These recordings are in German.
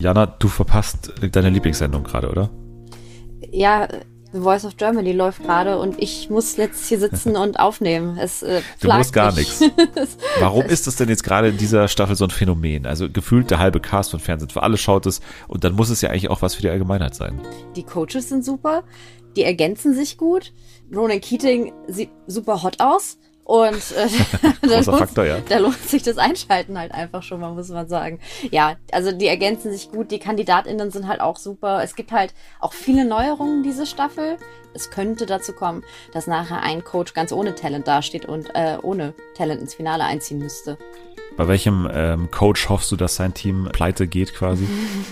Jana, du verpasst deine Lieblingssendung gerade, oder? Ja, The Voice of Germany läuft gerade und ich muss jetzt hier sitzen und aufnehmen. Es, äh, du musst gar nichts. Warum ist das denn jetzt gerade in dieser Staffel so ein Phänomen? Also gefühlt der halbe Cast von Fernsehen für alle schaut es und dann muss es ja eigentlich auch was für die Allgemeinheit sein. Die Coaches sind super, die ergänzen sich gut. Ronan Keating sieht super hot aus. Und äh, da, lohnt, Faktor, ja. da lohnt sich das Einschalten halt einfach schon mal, muss man sagen. Ja, also die ergänzen sich gut, die KandidatInnen sind halt auch super. Es gibt halt auch viele Neuerungen diese Staffel. Es könnte dazu kommen, dass nachher ein Coach ganz ohne Talent dasteht und äh, ohne Talent ins Finale einziehen müsste. Bei welchem ähm, Coach hoffst du, dass sein Team pleite geht quasi?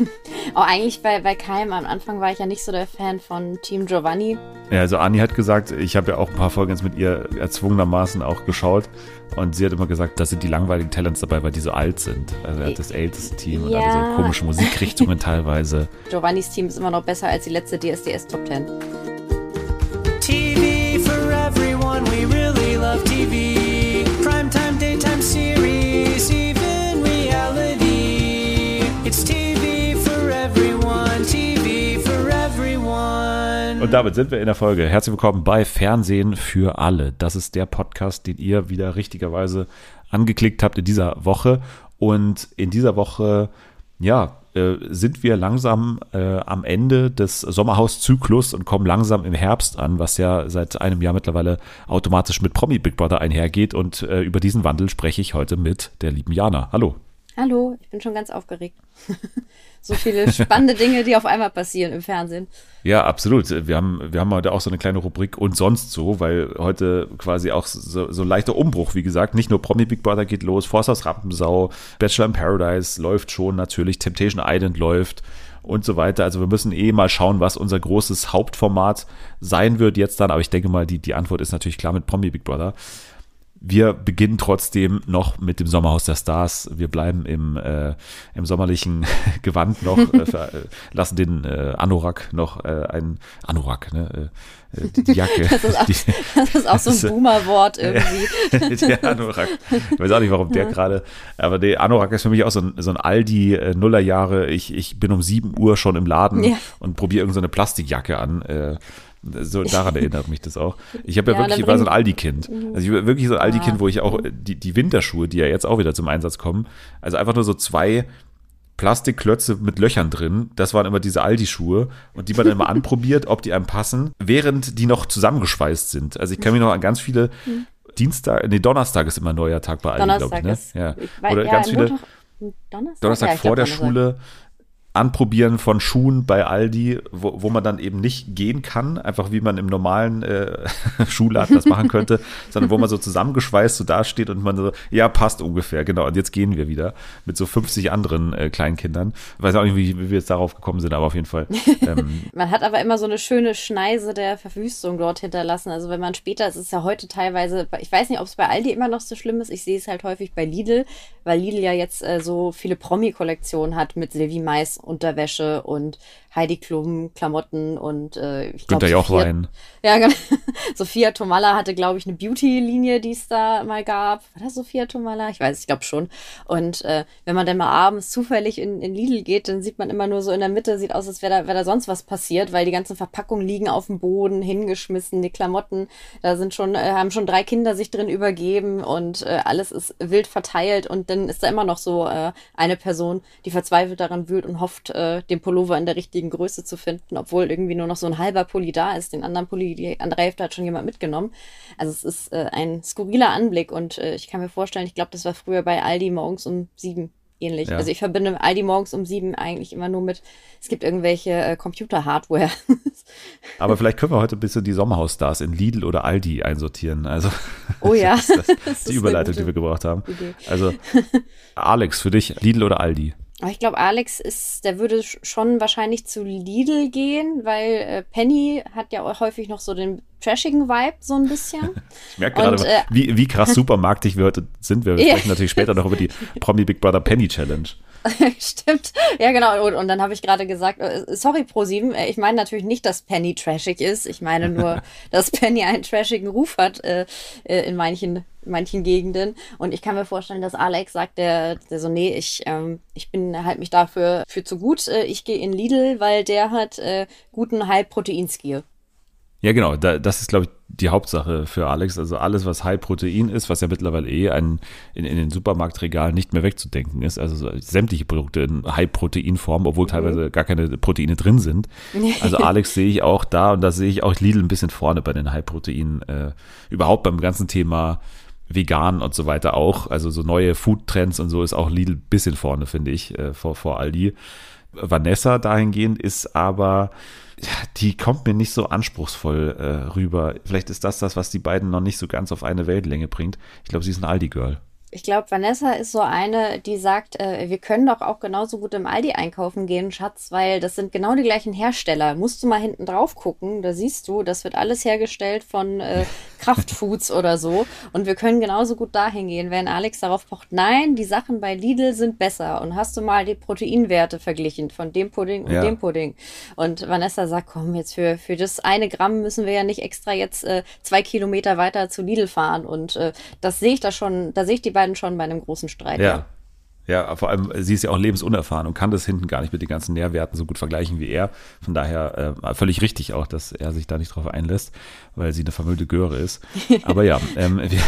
oh, eigentlich bei, bei Keim. Am Anfang war ich ja nicht so der Fan von Team Giovanni. Ja, also Anni hat gesagt, ich habe ja auch ein paar Folgen jetzt mit ihr erzwungenermaßen auch geschaut. Und sie hat immer gesagt, da sind die langweiligen Talents dabei, weil die so alt sind. Also er hat das älteste Team ja. und alle so komische Musikrichtungen teilweise. Giovannis Team ist immer noch besser als die letzte DSDS Top 10. TV for everyone, we really love TV. Primetime, daytime series, Und damit sind wir in der Folge. Herzlich willkommen bei Fernsehen für alle. Das ist der Podcast, den ihr wieder richtigerweise angeklickt habt in dieser Woche. Und in dieser Woche, ja, äh, sind wir langsam äh, am Ende des Sommerhauszyklus und kommen langsam im Herbst an, was ja seit einem Jahr mittlerweile automatisch mit Promi Big Brother einhergeht. Und äh, über diesen Wandel spreche ich heute mit der lieben Jana. Hallo. Hallo, ich bin schon ganz aufgeregt. so viele spannende Dinge, die auf einmal passieren im Fernsehen. Ja, absolut. Wir haben, wir haben heute auch so eine kleine Rubrik und sonst so, weil heute quasi auch so, so ein leichter Umbruch, wie gesagt. Nicht nur Promi Big Brother geht los, Forsters Rampensau, Bachelor in Paradise läuft schon natürlich, Temptation Island läuft und so weiter. Also wir müssen eh mal schauen, was unser großes Hauptformat sein wird jetzt dann. Aber ich denke mal, die, die Antwort ist natürlich klar mit Promi Big Brother. Wir beginnen trotzdem noch mit dem Sommerhaus der Stars. Wir bleiben im, äh, im sommerlichen Gewand noch, äh, für, äh, lassen den äh, Anorak noch äh, ein Anorak, ne? Äh, äh die Jacke. Das ist auch, die, das ist auch so ein Boomer-Wort irgendwie. der Anorak. Ich weiß auch nicht, warum der gerade, aber der Anorak ist für mich auch so ein, so ein Aldi äh, Nullerjahre. Ich, ich bin um 7 Uhr schon im Laden ja. und probiere irgendeine so Plastikjacke an. Äh, so daran erinnert mich das auch. Ich habe ja, ja, wirklich, ich war so ein Aldi-Kind. Mhm. Also ich war wirklich so ein Aldi-Kind, wo ich auch die, die Winterschuhe, die ja jetzt auch wieder zum Einsatz kommen, also einfach nur so zwei Plastikklötze mit Löchern drin. Das waren immer diese Aldi-Schuhe und die man dann immer anprobiert, ob die einem passen, während die noch zusammengeschweißt sind. Also ich kann mich noch an ganz viele. Dienstag, nee, Donnerstag ist immer ein neuer Tag bei Aldi, glaube ich. Ne? Ist, ja. Oder ja, ganz viele Donnerstag, Donnerstag ja, vor der. Schule Anprobieren von Schuhen bei Aldi, wo, wo man dann eben nicht gehen kann, einfach wie man im normalen äh, Schuhladen das machen könnte, sondern wo man so zusammengeschweißt so dasteht und man so, ja, passt ungefähr, genau, und jetzt gehen wir wieder mit so 50 anderen äh, Kleinkindern. Ich weiß auch nicht, wie, wie wir jetzt darauf gekommen sind, aber auf jeden Fall. Ähm, man hat aber immer so eine schöne Schneise der Verwüstung dort hinterlassen. Also wenn man später, es ist ja heute teilweise, ich weiß nicht, ob es bei Aldi immer noch so schlimm ist, ich sehe es halt häufig bei Lidl, weil Lidl ja jetzt äh, so viele Promi-Kollektionen hat mit Silvi Mais Unterwäsche und Heidi Klum Klamotten und äh, ich glaube Jochwein. Ja, genau. Sophia Tomalla hatte glaube ich eine Beauty-Linie, die es da mal gab. War das Sophia Tomalla? Ich weiß, ich glaube schon. Und äh, wenn man dann mal abends zufällig in, in Lidl geht, dann sieht man immer nur so in der Mitte, sieht aus, als wäre da, wär da sonst was passiert, weil die ganzen Verpackungen liegen auf dem Boden, hingeschmissen, die Klamotten, da sind schon, äh, haben schon drei Kinder sich drin übergeben und äh, alles ist wild verteilt und dann ist da immer noch so äh, eine Person, die verzweifelt daran wühlt und hofft, äh, den Pullover in der richtigen richtigen Größe zu finden, obwohl irgendwie nur noch so ein halber Pulli da ist. Den anderen Pulli, die andere Hälfte hat schon jemand mitgenommen. Also es ist äh, ein skurriler Anblick und äh, ich kann mir vorstellen, ich glaube, das war früher bei Aldi morgens um sieben ähnlich. Ja. Also ich verbinde Aldi morgens um sieben eigentlich immer nur mit, es gibt irgendwelche äh, Computer-Hardware. Aber vielleicht können wir heute ein bisschen die Sommerhausstars in Lidl oder Aldi einsortieren. Also oh ja, das, das, das die Überleitung, die wir gebraucht haben. Idee. Also Alex, für dich Lidl oder Aldi? Aber ich glaube, Alex ist, der würde schon wahrscheinlich zu Lidl gehen, weil äh, Penny hat ja auch häufig noch so den trashigen Vibe, so ein bisschen. ich merke gerade, äh, wie, wie krass supermarktig wir heute sind. Wir sprechen natürlich später noch über die Promi Big Brother Penny Challenge. Stimmt. Ja, genau. Und, und dann habe ich gerade gesagt, äh, sorry, Pro7, äh, ich meine natürlich nicht, dass Penny trashig ist. Ich meine nur, dass Penny einen trashigen Ruf hat äh, äh, in manchen, manchen Gegenden. Und ich kann mir vorstellen, dass Alex sagt, der, der so, nee, ich, ähm, ich bin halt mich dafür für zu gut. Ich gehe in Lidl, weil der hat äh, guten High-Protein-Skill. Ja, genau. Da, das ist, glaube ich, die Hauptsache für Alex. Also alles, was High-Protein ist, was ja mittlerweile eh ein, in, in den Supermarktregalen nicht mehr wegzudenken ist. Also so sämtliche Produkte in High-Protein-Form, obwohl mhm. teilweise gar keine Proteine drin sind. Also Alex sehe ich auch da und da sehe ich auch Lidl ein bisschen vorne bei den High-Protein. Äh, überhaupt beim ganzen Thema vegan und so weiter auch. Also so neue Food-Trends und so ist auch Lidl ein bisschen vorne, finde ich, äh, vor, vor Aldi. Vanessa dahingehend ist aber die kommt mir nicht so anspruchsvoll äh, rüber. Vielleicht ist das das, was die beiden noch nicht so ganz auf eine Weltlänge bringt. Ich glaube, sie ist ein Aldi-Girl ich glaube, Vanessa ist so eine, die sagt, äh, wir können doch auch genauso gut im Aldi einkaufen gehen, Schatz, weil das sind genau die gleichen Hersteller. Musst du mal hinten drauf gucken, da siehst du, das wird alles hergestellt von äh, Kraftfoods oder so. Und wir können genauso gut dahin gehen, wenn Alex darauf pocht, nein, die Sachen bei Lidl sind besser. Und hast du mal die Proteinwerte verglichen von dem Pudding und ja. dem Pudding? Und Vanessa sagt, komm, jetzt für, für das eine Gramm müssen wir ja nicht extra jetzt äh, zwei Kilometer weiter zu Lidl fahren. Und äh, das sehe ich da schon, da sehe ich die beiden schon bei einem großen Streit. Ja. Ja. Vor allem, sie ist ja auch lebensunerfahren und kann das hinten gar nicht mit den ganzen Nährwerten so gut vergleichen wie er. Von daher äh, völlig richtig auch, dass er sich da nicht drauf einlässt, weil sie eine vermüllte Göre ist. Aber ja, ähm, wir,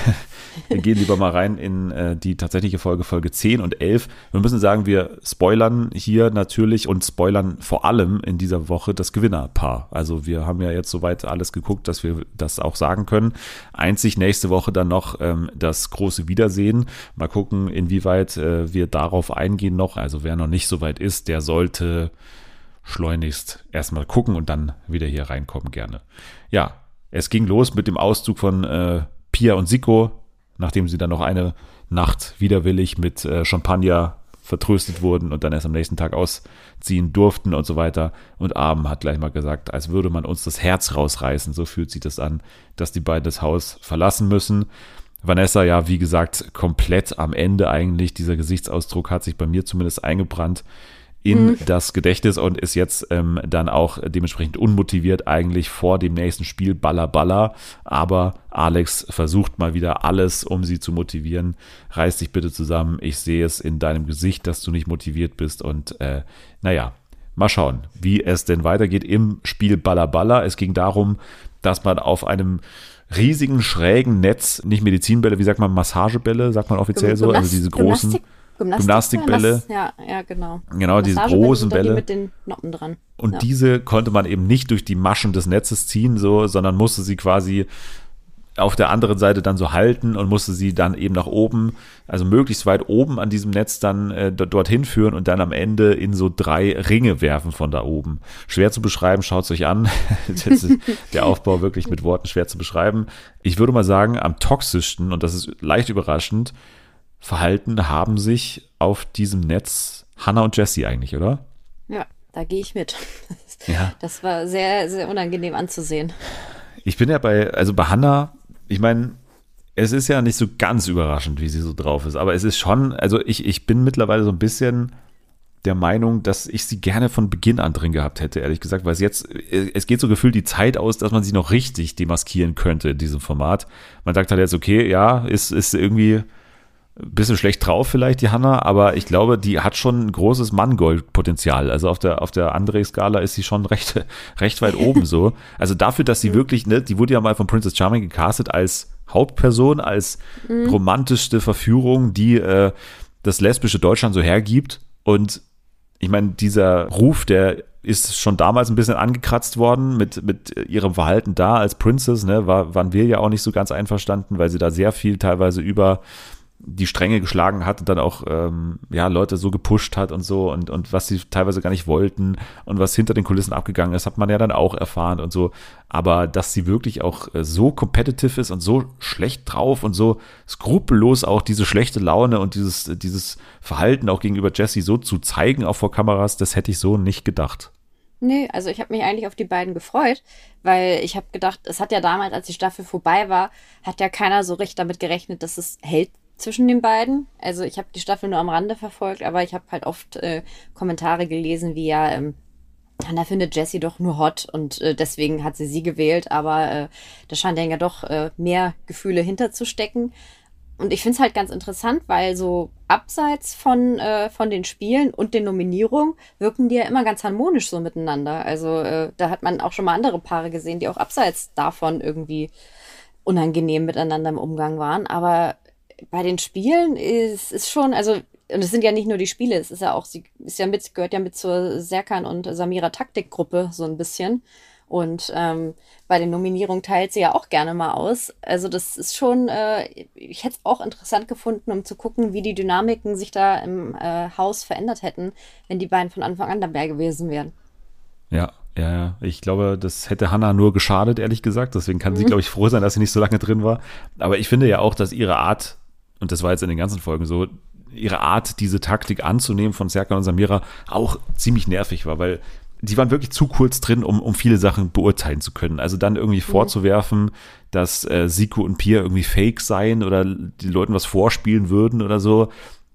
wir, gehen lieber mal rein in äh, die tatsächliche Folge, Folge 10 und 11. Wir müssen sagen, wir spoilern hier natürlich und spoilern vor allem in dieser Woche das Gewinnerpaar. Also wir haben ja jetzt soweit alles geguckt, dass wir das auch sagen können. Einzig nächste Woche dann noch ähm, das große Wiedersehen. Mal gucken, inwieweit äh, wir darauf eingehen noch. Also wer noch nicht so weit ist, der sollte schleunigst erstmal gucken und dann wieder hier reinkommen gerne. Ja, es ging los mit dem Auszug von äh, Pia und Siko, nachdem sie dann noch eine Nacht widerwillig mit äh, Champagner vertröstet wurden und dann erst am nächsten Tag ausziehen durften und so weiter. Und Abend hat gleich mal gesagt, als würde man uns das Herz rausreißen. So fühlt sich das an, dass die beiden das Haus verlassen müssen. Vanessa, ja, wie gesagt, komplett am Ende eigentlich. Dieser Gesichtsausdruck hat sich bei mir zumindest eingebrannt in mhm. das Gedächtnis und ist jetzt ähm, dann auch dementsprechend unmotiviert eigentlich vor dem nächsten Spiel Baller Baller. Aber Alex versucht mal wieder alles, um sie zu motivieren. Reiß dich bitte zusammen. Ich sehe es in deinem Gesicht, dass du nicht motiviert bist. Und äh, naja, mal schauen, wie es denn weitergeht im Spiel Baller Baller. Es ging darum, dass man auf einem riesigen, schrägen Netz, nicht Medizinbälle, wie sagt man, Massagebälle, sagt man offiziell so, also diese großen Gymnastik Gymnastikbälle. Ja, ja, genau. Genau, diese großen Bälle. Die mit den Noppen dran. Und ja. diese konnte man eben nicht durch die Maschen des Netzes ziehen, so, sondern musste sie quasi auf der anderen Seite dann so halten und musste sie dann eben nach oben, also möglichst weit oben an diesem Netz dann äh, dorthin führen und dann am Ende in so drei Ringe werfen von da oben. Schwer zu beschreiben, schaut es euch an. der Aufbau wirklich mit Worten schwer zu beschreiben. Ich würde mal sagen, am toxischsten, und das ist leicht überraschend, verhalten haben sich auf diesem Netz Hannah und Jesse eigentlich, oder? Ja, da gehe ich mit. Ja. Das war sehr, sehr unangenehm anzusehen. Ich bin ja bei, also bei Hannah ich meine, es ist ja nicht so ganz überraschend, wie sie so drauf ist, aber es ist schon, also ich, ich bin mittlerweile so ein bisschen der Meinung, dass ich sie gerne von Beginn an drin gehabt hätte, ehrlich gesagt, weil es jetzt, es geht so gefühlt die Zeit aus, dass man sie noch richtig demaskieren könnte in diesem Format. Man sagt halt jetzt, okay, ja, ist, ist irgendwie, bisschen schlecht drauf vielleicht, die Hanna, aber ich glaube, die hat schon ein großes Mangold-Potenzial. Also auf der, auf der André-Skala ist sie schon recht, recht weit oben so. Also dafür, dass sie wirklich, ne, die wurde ja mal von Princess Charming gecastet als Hauptperson, als mhm. romantischste Verführung, die äh, das lesbische Deutschland so hergibt. Und ich meine, dieser Ruf, der ist schon damals ein bisschen angekratzt worden mit, mit ihrem Verhalten da als Princess, ne, war, waren wir ja auch nicht so ganz einverstanden, weil sie da sehr viel teilweise über die Stränge geschlagen hat und dann auch ähm, ja Leute so gepusht hat und so und und was sie teilweise gar nicht wollten und was hinter den Kulissen abgegangen ist, hat man ja dann auch erfahren und so. Aber dass sie wirklich auch äh, so competitive ist und so schlecht drauf und so skrupellos auch diese schlechte Laune und dieses dieses Verhalten auch gegenüber Jesse so zu zeigen auch vor Kameras, das hätte ich so nicht gedacht. Nee, also ich habe mich eigentlich auf die beiden gefreut, weil ich habe gedacht, es hat ja damals, als die Staffel vorbei war, hat ja keiner so recht damit gerechnet, dass es hält zwischen den beiden. Also ich habe die Staffel nur am Rande verfolgt, aber ich habe halt oft äh, Kommentare gelesen, wie ja, ähm, Hannah findet Jessie doch nur hot und äh, deswegen hat sie sie gewählt, aber äh, da scheint ja doch äh, mehr Gefühle hinterzustecken. Und ich finde es halt ganz interessant, weil so abseits von, äh, von den Spielen und den Nominierungen wirken die ja immer ganz harmonisch so miteinander. Also äh, da hat man auch schon mal andere Paare gesehen, die auch abseits davon irgendwie unangenehm miteinander im Umgang waren. Aber bei den Spielen ist es schon, also und es sind ja nicht nur die Spiele, es ist ja auch, sie ist ja mit, gehört ja mit zur Serkan und Samira Taktikgruppe so ein bisschen. Und ähm, bei den Nominierungen teilt sie ja auch gerne mal aus. Also das ist schon, äh, ich hätte es auch interessant gefunden, um zu gucken, wie die Dynamiken sich da im äh, Haus verändert hätten, wenn die beiden von Anfang an dabei gewesen wären. Ja, ja, ja. Ich glaube, das hätte Hannah nur geschadet, ehrlich gesagt. Deswegen kann mhm. sie, glaube ich, froh sein, dass sie nicht so lange drin war. Aber ich finde ja auch, dass ihre Art, und das war jetzt in den ganzen Folgen so, ihre Art, diese Taktik anzunehmen von Serkan und Samira auch ziemlich nervig war, weil die waren wirklich zu kurz drin, um, um viele Sachen beurteilen zu können. Also dann irgendwie mhm. vorzuwerfen, dass äh, Siku und Pia irgendwie fake seien oder die Leuten was vorspielen würden oder so.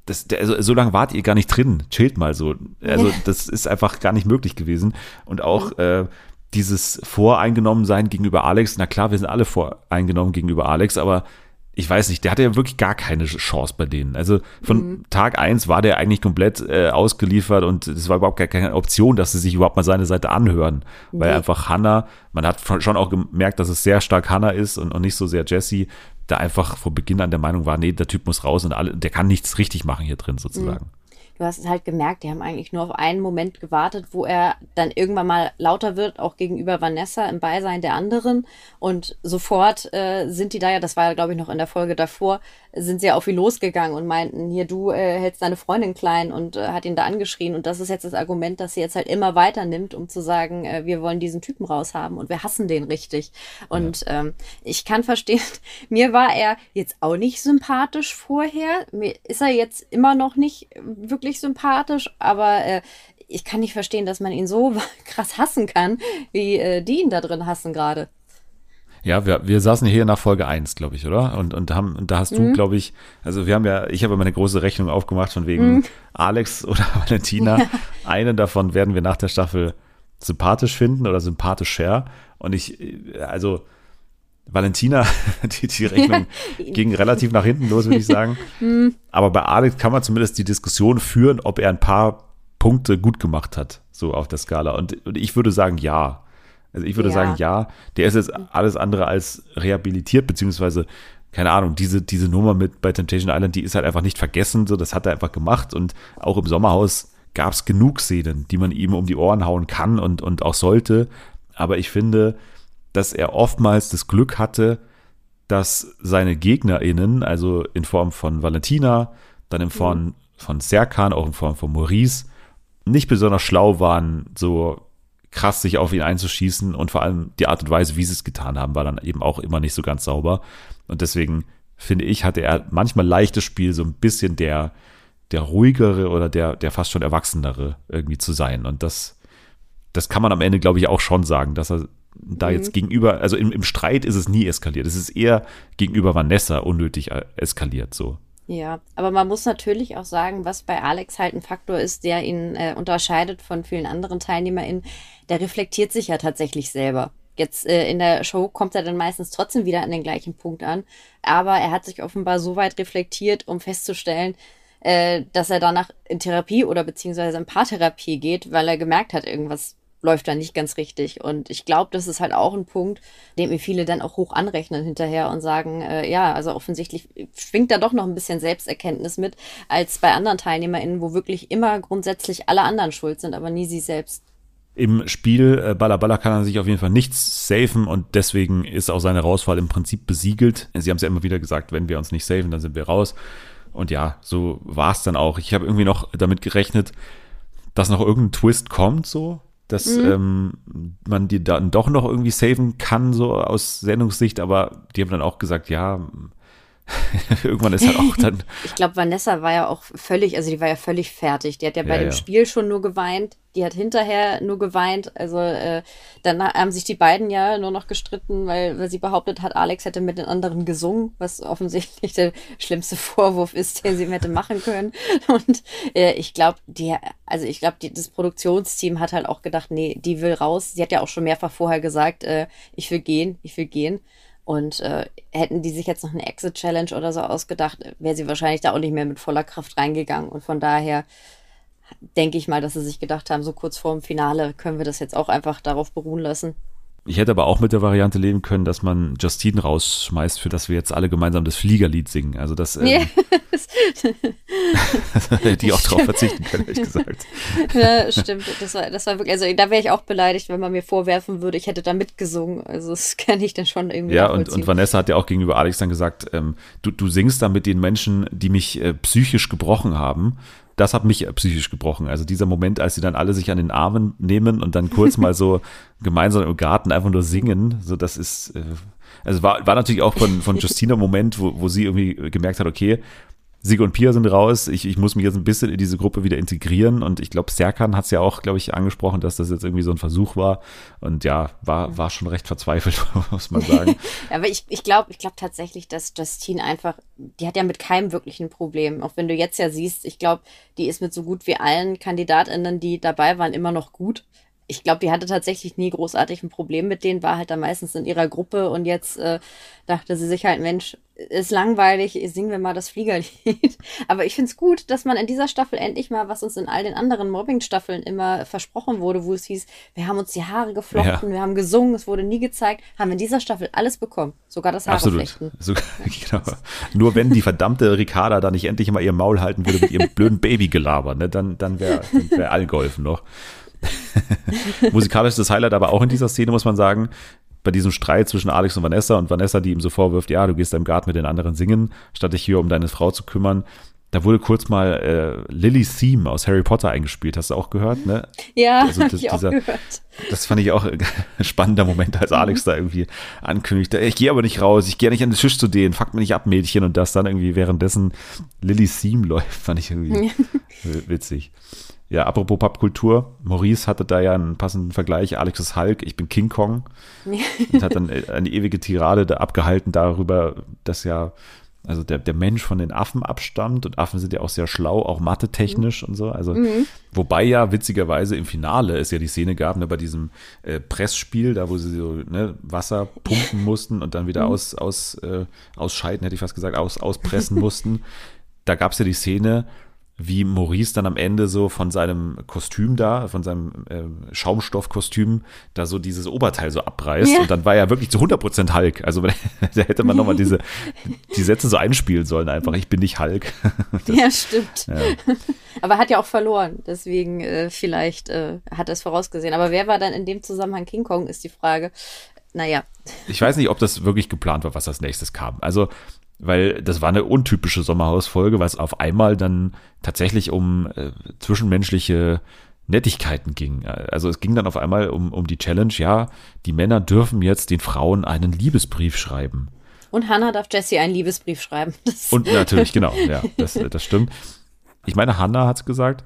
Das, der, also, so lange wart ihr gar nicht drin. Chillt mal so. Also das ist einfach gar nicht möglich gewesen. Und auch mhm. äh, dieses Voreingenommensein gegenüber Alex, na klar, wir sind alle voreingenommen gegenüber Alex, aber ich weiß nicht, der hatte ja wirklich gar keine Chance bei denen. Also von mhm. Tag eins war der eigentlich komplett äh, ausgeliefert und es war überhaupt gar keine Option, dass sie sich überhaupt mal seine Seite anhören. Mhm. Weil einfach Hannah, man hat schon auch gemerkt, dass es sehr stark Hannah ist und, und nicht so sehr Jesse, da einfach von Beginn an der Meinung war, nee, der Typ muss raus und alle, der kann nichts richtig machen hier drin sozusagen. Mhm du hast es halt gemerkt, die haben eigentlich nur auf einen Moment gewartet, wo er dann irgendwann mal lauter wird, auch gegenüber Vanessa im Beisein der anderen. Und sofort äh, sind die da ja, das war ja, glaube ich, noch in der Folge davor, sind sie auf ihn losgegangen und meinten, hier, du äh, hältst deine Freundin klein und äh, hat ihn da angeschrien. Und das ist jetzt das Argument, das sie jetzt halt immer weiter nimmt, um zu sagen, äh, wir wollen diesen Typen raushaben und wir hassen den richtig. Und ja. ähm, ich kann verstehen, mir war er jetzt auch nicht sympathisch vorher. Mir ist er jetzt immer noch nicht wirklich wirklich sympathisch, aber äh, ich kann nicht verstehen, dass man ihn so krass hassen kann, wie äh, die ihn da drin hassen gerade. Ja, wir, wir saßen hier nach Folge 1, glaube ich, oder? Und, und haben, und da hast mhm. du, glaube ich, also wir haben ja, ich habe immer eine große Rechnung aufgemacht von wegen mhm. Alex oder Valentina. Ja. Eine davon werden wir nach der Staffel sympathisch finden oder sympathischer. Und ich, also Valentina, die, die Rechnung ging relativ nach hinten los, würde ich sagen. Hm. Aber bei Alex kann man zumindest die Diskussion führen, ob er ein paar Punkte gut gemacht hat, so auf der Skala. Und, und ich würde sagen, ja. Also ich würde ja. sagen, ja. Der ist jetzt alles andere als rehabilitiert, beziehungsweise, keine Ahnung, diese, diese Nummer mit bei Temptation Island, die ist halt einfach nicht vergessen. So, das hat er einfach gemacht. Und auch im Sommerhaus gab es genug Szenen, die man ihm um die Ohren hauen kann und, und auch sollte. Aber ich finde, dass er oftmals das Glück hatte, dass seine GegnerInnen, also in Form von Valentina, dann in Form mhm. von Serkan, auch in Form von Maurice, nicht besonders schlau waren, so krass sich auf ihn einzuschießen und vor allem die Art und Weise, wie sie es getan haben, war dann eben auch immer nicht so ganz sauber. Und deswegen finde ich, hatte er manchmal leichtes Spiel, so ein bisschen der, der ruhigere oder der, der fast schon erwachsenere irgendwie zu sein. Und das, das kann man am Ende, glaube ich, auch schon sagen, dass er da jetzt mhm. gegenüber, also im, im Streit ist es nie eskaliert. Es ist eher gegenüber Vanessa unnötig äh, eskaliert so. Ja, aber man muss natürlich auch sagen, was bei Alex halt ein Faktor ist, der ihn äh, unterscheidet von vielen anderen TeilnehmerInnen, der reflektiert sich ja tatsächlich selber. Jetzt äh, in der Show kommt er dann meistens trotzdem wieder an den gleichen Punkt an, aber er hat sich offenbar so weit reflektiert, um festzustellen, äh, dass er danach in Therapie oder beziehungsweise in Paartherapie geht, weil er gemerkt hat, irgendwas läuft da nicht ganz richtig. Und ich glaube, das ist halt auch ein Punkt, den mir viele dann auch hoch anrechnen hinterher und sagen, äh, ja, also offensichtlich schwingt da doch noch ein bisschen Selbsterkenntnis mit, als bei anderen TeilnehmerInnen, wo wirklich immer grundsätzlich alle anderen schuld sind, aber nie sie selbst. Im Spiel äh, Balla Balla kann er sich auf jeden Fall nichts safen und deswegen ist auch seine Rauswahl im Prinzip besiegelt. Sie haben es ja immer wieder gesagt, wenn wir uns nicht safen, dann sind wir raus. Und ja, so war es dann auch. Ich habe irgendwie noch damit gerechnet, dass noch irgendein Twist kommt, so dass mhm. ähm, man die dann doch noch irgendwie saven kann, so aus Sendungssicht, aber die haben dann auch gesagt, ja, irgendwann ist halt auch dann. Ich glaube, Vanessa war ja auch völlig, also die war ja völlig fertig. Die hat ja bei Ja, dem ja. Spiel schon nur geweint. Die hat hinterher nur geweint. Also äh, dann haben sich die beiden ja nur noch gestritten, weil, weil sie behauptet hat, Alex hätte mit den anderen gesungen, was offensichtlich der schlimmste Vorwurf ist, den sie hätte machen können. Und äh, ich glaube, die, also ich glaube, das Produktionsteam hat halt auch gedacht, nee, die will raus. Sie hat ja auch schon mehrfach vorher gesagt, äh, ich will gehen, ich will gehen. Und äh, hätten die sich jetzt noch eine Exit-Challenge oder so ausgedacht, wäre sie wahrscheinlich da auch nicht mehr mit voller Kraft reingegangen. Und von daher denke ich mal, dass sie sich gedacht haben, so kurz vor dem Finale können wir das jetzt auch einfach darauf beruhen lassen. Ich hätte aber auch mit der Variante leben können, dass man Justine rausschmeißt, für das wir jetzt alle gemeinsam das Fliegerlied singen. Also das ähm, hätte ich auch drauf verzichten können, ehrlich gesagt. ja, stimmt. Das war, das war wirklich, also da wäre ich auch beleidigt, wenn man mir vorwerfen würde, ich hätte da mitgesungen. Also das kann ich dann schon irgendwie Ja, und, und Vanessa hat ja auch gegenüber Alex dann gesagt, ähm, du, du singst da mit den Menschen, die mich äh, psychisch gebrochen haben. Das hat mich psychisch gebrochen. Also dieser Moment, als sie dann alle sich an den Armen nehmen und dann kurz mal so gemeinsam im Garten einfach nur singen, so das ist, äh, also war, war natürlich auch von, von Justina ein Moment, wo, wo sie irgendwie gemerkt hat, okay, Sig und Pia sind raus. Ich, ich muss mich jetzt ein bisschen in diese Gruppe wieder integrieren. Und ich glaube, Serkan hat es ja auch, glaube ich, angesprochen, dass das jetzt irgendwie so ein Versuch war. Und ja, war, war schon recht verzweifelt, muss man sagen. Aber ich, ich glaube ich glaub tatsächlich, dass Justine einfach, die hat ja mit keinem wirklichen Problem. Auch wenn du jetzt ja siehst, ich glaube, die ist mit so gut wie allen KandidatInnen, die dabei waren, immer noch gut. Ich glaube, die hatte tatsächlich nie großartig ein Problem mit denen, war halt da meistens in ihrer Gruppe und jetzt äh, dachte sie sich halt, Mensch, ist langweilig, singen wir mal das Fliegerlied. Aber ich find's gut, dass man in dieser Staffel endlich mal, was uns in all den anderen Mobbing-Staffeln immer versprochen wurde, wo es hieß, wir haben uns die Haare geflochten, Ja. wir haben gesungen, es wurde nie gezeigt, haben in dieser Staffel alles bekommen. Sogar das Haare Absolut. So, genau. Nur wenn die verdammte Ricarda da nicht endlich mal ihr Maul halten würde mit ihrem blöden Babygelaber, ne, dann, dann wäre wär allen geholfen noch. Musikalisches Highlight aber auch in dieser Szene, muss man sagen, bei diesem Streit zwischen Alex und Vanessa und Vanessa, die ihm so vorwirft, ja, du gehst im Garten mit den anderen singen, statt dich hier um deine Frau zu kümmern. Da wurde kurz mal äh, Lillys Theme aus Harry Potter eingespielt. Hast du auch gehört, ne? Ja, Also das- ich auch dieser- gehört. Das fand ich auch ein spannender Moment, als Alex da irgendwie ankündigte, ich gehe aber nicht raus, ich gehe nicht an den Tisch zu denen, fuck mir nicht ab, Mädchen. Und das dann irgendwie währenddessen Lillys Theme läuft, fand ich irgendwie witzig. Ja, apropos Popkultur, Maurice hatte da ja einen passenden Vergleich, Alex ist Hulk, ich bin King Kong. Und hat dann eine ewige Tirade da abgehalten darüber, dass ja also der, der Mensch von den Affen abstammt und Affen sind ja auch sehr schlau, auch mathe-technisch und so. Also, wobei ja witzigerweise im Finale es ja die Szene gab, ne, bei diesem äh, Pressspiel, da wo sie so ne, Wasser pumpen mussten und dann wieder aus, aus, äh, ausscheiden, hätte ich fast gesagt, aus, auspressen mussten. Da gab es ja die Szene, wie Maurice dann am Ende so von seinem Kostüm da, von seinem ähm, Schaumstoffkostüm, da so dieses Oberteil so abreißt. Ja. Und dann war er wirklich zu 100% Hulk. Also da hätte man nochmal diese die Sätze so einspielen sollen einfach. Ich bin nicht Hulk. ja, stimmt. Ja. Aber er hat ja auch verloren. Deswegen äh, vielleicht äh, hat er es vorausgesehen. Aber wer war dann in dem Zusammenhang King Kong, ist die Frage. Naja, Ich weiß nicht, ob das wirklich geplant war, was als nächstes kam. Also, weil das war eine untypische Sommerhausfolge, weil es auf einmal dann tatsächlich um äh, zwischenmenschliche Nettigkeiten ging. Also es ging dann auf einmal um, um die Challenge, ja, die Männer dürfen jetzt den Frauen einen Liebesbrief schreiben. und Hannah darf Jesse einen Liebesbrief schreiben. Das, Und natürlich, genau, ja, das, das stimmt. Ich meine, Hannah hat es gesagt,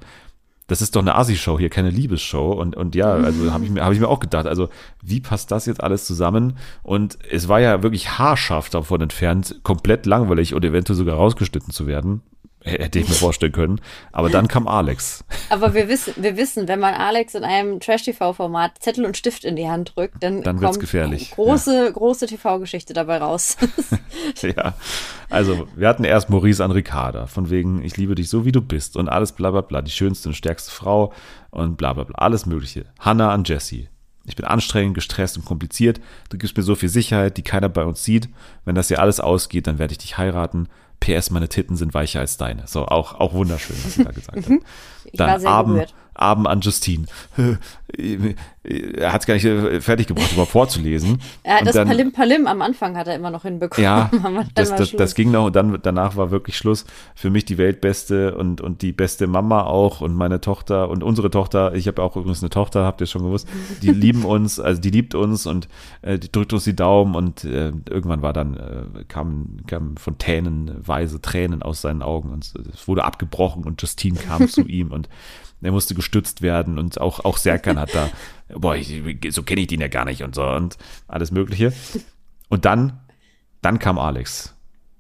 das ist doch eine Asi-Show hier, keine Liebesshow. Und, und ja, also habe ich, mir- hab ich mir auch gedacht, also wie passt das jetzt alles zusammen? Und es war ja wirklich haarscharf davon entfernt, komplett langweilig und eventuell sogar rausgeschnitten zu werden. Hätte ich mir vorstellen können. Aber dann kam Alex. aber wir wissen, wir wissen, wenn man Alex in einem Trash-TV-Format Zettel und Stift in die Hand drückt, dann, Dann wird's kommt gefährlich, große, große TV-Geschichte dabei raus. ja. Also, wir hatten erst Maurice an Ricarda, von wegen, ich liebe dich so, wie du bist und alles bla bla bla, die schönste und stärkste Frau und bla bla bla, alles Mögliche. Hannah an Jessie. Ich bin anstrengend, gestresst und kompliziert. Du gibst mir so viel Sicherheit, die keiner bei uns sieht. Wenn das hier alles ausgeht, dann werde ich dich heiraten. PS, meine Titten sind weicher als deine. So, auch, auch wunderschön, was sie da gesagt hat. Ich war sehr Abend, berührt. Abend an Justine. er hat es gar nicht äh, fertig gebracht, überhaupt vorzulesen. Er hat Und das dann- Palim Palim am Anfang hat er immer noch hinbekommen. Ja, das, das, das ging noch und dann danach war wirklich Schluss. Für mich die Weltbeste und, und die beste Mama auch und meine Tochter und unsere Tochter. Ich habe auch übrigens eine Tochter, habt ihr schon gewusst. Die lieben uns, also die liebt uns und äh, die drückt uns die Daumen und äh, irgendwann war dann, äh, kamen kam fontänenweise Tränen aus seinen Augen und es wurde abgebrochen und Justine kam zu ihm und er musste gestützt werden und auch, auch Serkan hat da, boah, ich, so kenne ich den ja gar nicht und so und alles Mögliche. Und dann, dann kam Alex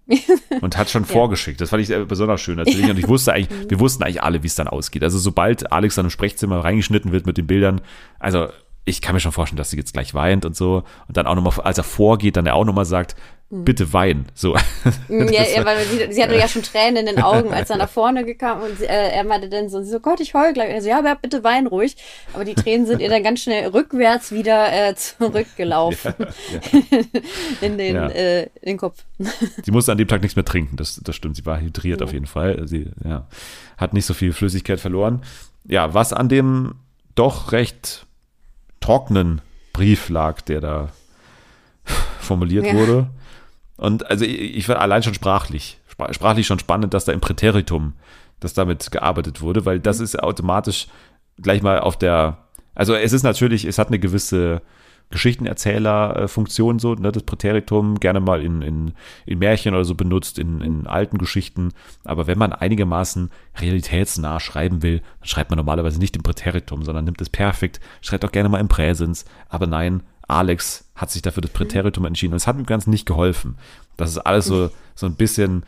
und hat schon vorgeschickt. Das fand ich besonders schön natürlich. Und ich wusste eigentlich, wir wussten eigentlich alle, wie es dann ausgeht. Also sobald Alex dann im Sprechzimmer reingeschnitten wird mit den Bildern, also ich kann mir schon vorstellen, dass sie jetzt gleich weint und so. Und dann auch nochmal, als er vorgeht, dann er auch nochmal sagt, bitte wein. So. Mm, Ja, ja, weil sie, sie hatte ja schon Tränen in den Augen, als er nach vorne gekam und sie, äh, er meinte dann so, sie so, Gott, ich heul gleich. Und er so, ja, aber bitte wein ruhig. Aber die Tränen sind ihr dann ganz schnell rückwärts wieder äh, zurückgelaufen in, den, Ja. äh, in den Kopf. Sie musste an dem Tag nichts mehr trinken, das, das stimmt. Sie war hydriert auf jeden Fall. Sie ja, hat nicht so viel Flüssigkeit verloren. Ja, was an dem doch recht trockenen Brief lag, der da formuliert Ja. wurde. Und also ich, ich war allein schon sprachlich, spra- sprachlich schon spannend, dass da im Präteritum, dass damit gearbeitet wurde, weil das ist automatisch gleich mal auf der, also es ist natürlich, es hat eine gewisse Geschichtenerzählerfunktion so, ne, das Präteritum gerne mal in, in, in Märchen oder so benutzt, in, in alten Geschichten. Aber wenn man einigermaßen realitätsnah schreiben will, dann schreibt man normalerweise nicht im Präteritum, sondern nimmt es perfekt, schreibt auch gerne mal im Präsens. Aber nein, Alex hat sich dafür das Präteritum entschieden und es hat ihm ganz nicht geholfen. Das ist alles so, so ein bisschen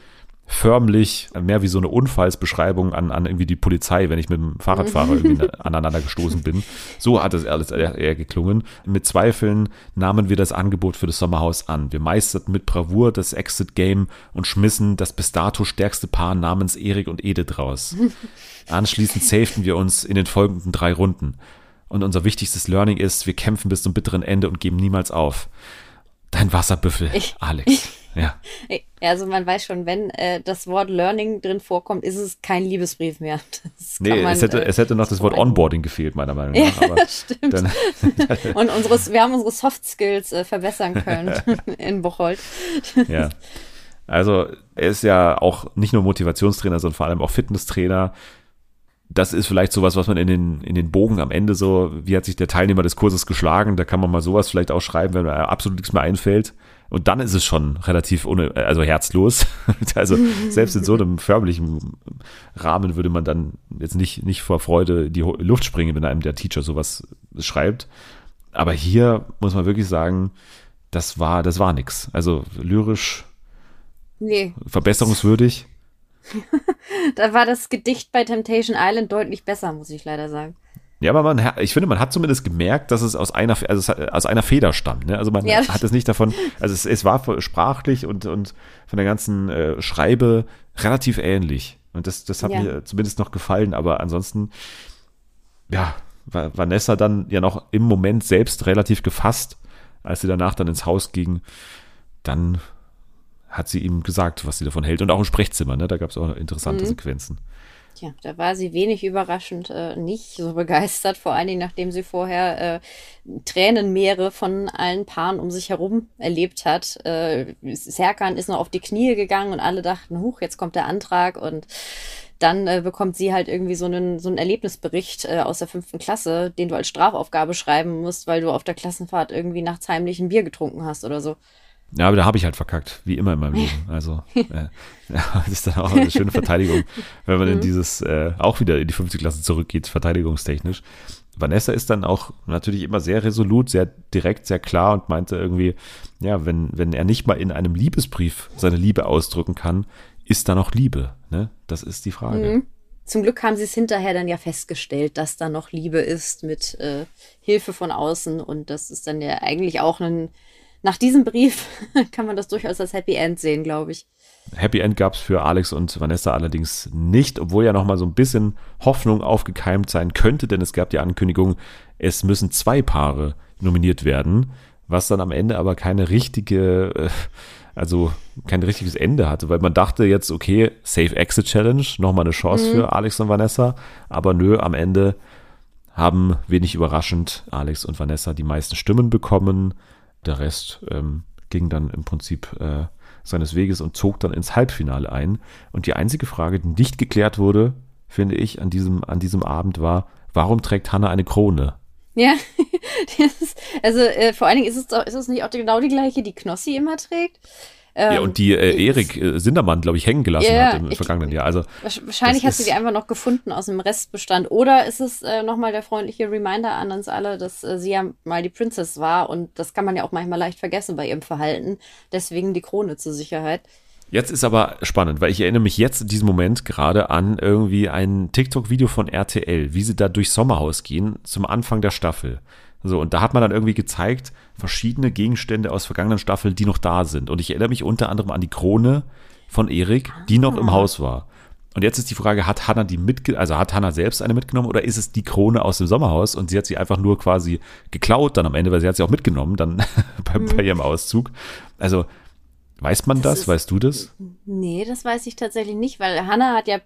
förmlich, mehr wie so eine Unfallsbeschreibung an, an irgendwie die Polizei, wenn ich mit dem Fahrradfahrer irgendwie aneinander gestoßen bin. So hat es alles eher, geklungen. Mit Zweifeln nahmen wir das Angebot für das Sommerhaus an. Wir meisterten mit Bravour das Exit-Game und schmissen das bis dato stärkste Paar namens Erik und Edith raus. Anschließend safeten wir uns in den folgenden drei Runden. Und unser wichtigstes Learning ist, wir kämpfen bis zum bitteren Ende und geben niemals auf. Dein Wasserbüffel, Ich- Alex. Ja. Ja, Also man weiß schon, wenn äh, das Wort Learning drin vorkommt, ist es kein Liebesbrief mehr. Nee, man, es, hätte, äh, es hätte noch das Wort Onboarding gefehlt, meiner Meinung Ja, nach. Aber stimmt. dann, Und unseres, wir haben unsere Soft Skills äh, verbessern können in Bocholt. ja. Also, er ist ja auch nicht nur Motivationstrainer, sondern vor allem auch Fitnesstrainer. Das ist vielleicht sowas, was man in den, in den Bogen am Ende so, wie hat sich der Teilnehmer des Kurses geschlagen, da kann man mal sowas vielleicht auch schreiben, wenn mir absolut nichts mehr einfällt. Und dann ist es schon relativ ohne, also herzlos. Also selbst in so einem förmlichen Rahmen würde man dann jetzt nicht, nicht vor Freude die Luft springen, wenn einem der Teacher sowas schreibt. Aber hier muss man wirklich sagen, das war, das war nix. Also lyrisch Nee, verbesserungswürdig. da war das Gedicht bei Temptation Island deutlich besser, muss ich leider sagen. Ja, aber man, ich finde, man hat zumindest gemerkt, dass es aus einer, also aus einer Feder stammt. Ne? Also man Ja. hat es nicht davon, also es, es war sprachlich und, und von der ganzen äh, Schreibe relativ ähnlich. Und das, das hat Ja. mir zumindest noch gefallen. Aber ansonsten, ja, war Vanessa dann ja noch im Moment selbst relativ gefasst, als sie danach dann ins Haus ging. Dann hat sie ihm gesagt, was sie davon hält. Und auch im Sprechzimmer, ne? da gab es auch interessante Mhm. Sequenzen. Tja, da war sie wenig überraschend äh, nicht so begeistert, vor allen Dingen nachdem sie vorher äh, Tränenmeere von allen Paaren um sich herum erlebt hat. Äh, Serkan ist noch auf die Knie gegangen und alle dachten, huch, jetzt kommt der Antrag und dann äh, bekommt sie halt irgendwie so einen, so einen Erlebnisbericht äh, aus der fünften Klasse, den du als Strafaufgabe schreiben musst, weil du auf der Klassenfahrt irgendwie nachts heimlich ein Bier getrunken hast oder so. Ja, aber da habe ich halt verkackt, wie immer in meinem Leben. Also, äh, das ist dann auch eine schöne Verteidigung, wenn man in dieses, äh, auch wieder in die fünfte Klasse zurückgeht, verteidigungstechnisch. Vanessa ist dann auch natürlich immer sehr resolut, sehr direkt, sehr klar und meinte irgendwie, ja, wenn, wenn er nicht mal in einem Liebesbrief seine Liebe ausdrücken kann, ist da noch Liebe? Ne? Das ist die Frage. Mhm. Zum Glück haben sie es hinterher dann ja festgestellt, dass da noch Liebe ist mit äh, Hilfe von außen. Und das ist dann ja eigentlich auch ein, nach diesem Brief kann man das durchaus als Happy End sehen, glaube ich. Happy End gab es für Alex und Vanessa allerdings nicht, obwohl ja noch mal so ein bisschen Hoffnung aufgekeimt sein könnte, denn es gab die Ankündigung, es müssen zwei Paare nominiert werden, was dann am Ende aber keine richtige, äh, also kein richtiges Ende hatte, weil man dachte jetzt, okay, Safe Exit Challenge, nochmal eine Chance für Alex und Vanessa, aber nö, am Ende haben wenig überraschend Alex und Vanessa die meisten Stimmen bekommen. Der Rest ähm, ging dann im Prinzip äh, seines Weges und zog dann ins Halbfinale ein. Und die einzige Frage, die nicht geklärt wurde, finde ich, an diesem, an diesem Abend war, warum trägt Hannah eine Krone? Ja, ist, also äh, vor allen Dingen ist es, ist es nicht auch genau die gleiche, die Knossi immer trägt. Ähm, ja, und die äh, Erik äh, Sindermann, glaube ich, hängen gelassen Ja, hat im ich- vergangenen Jahr. Also Wahrscheinlich sie ist- die einfach noch gefunden aus dem Restbestand. Oder ist es äh, nochmal der freundliche Reminder an uns alle, dass äh, sie ja mal die Princess war und das kann man ja auch manchmal leicht vergessen bei ihrem Verhalten. Deswegen die Krone zur Sicherheit. Jetzt ist aber spannend, weil ich erinnere mich jetzt in diesem Moment gerade an irgendwie ein TikTok-Video von RTL, wie sie da durchs Sommerhaus gehen zum Anfang der Staffel. So, und da hat man dann irgendwie gezeigt, verschiedene Gegenstände aus vergangenen Staffeln, die noch da sind. Und ich erinnere mich unter anderem an die Krone von Erik, die noch im Haus war. Und jetzt ist die Frage, hat Hannah die mitge also hat Hannah selbst eine mitgenommen oder ist es die Krone aus dem Sommerhaus und sie hat sie einfach nur quasi geklaut dann am Ende, weil sie hat sie auch mitgenommen dann bei, bei ihrem Auszug. Also weiß man das? ist- weißt du das? Nee, das weiß ich tatsächlich nicht, weil Hannah hat ja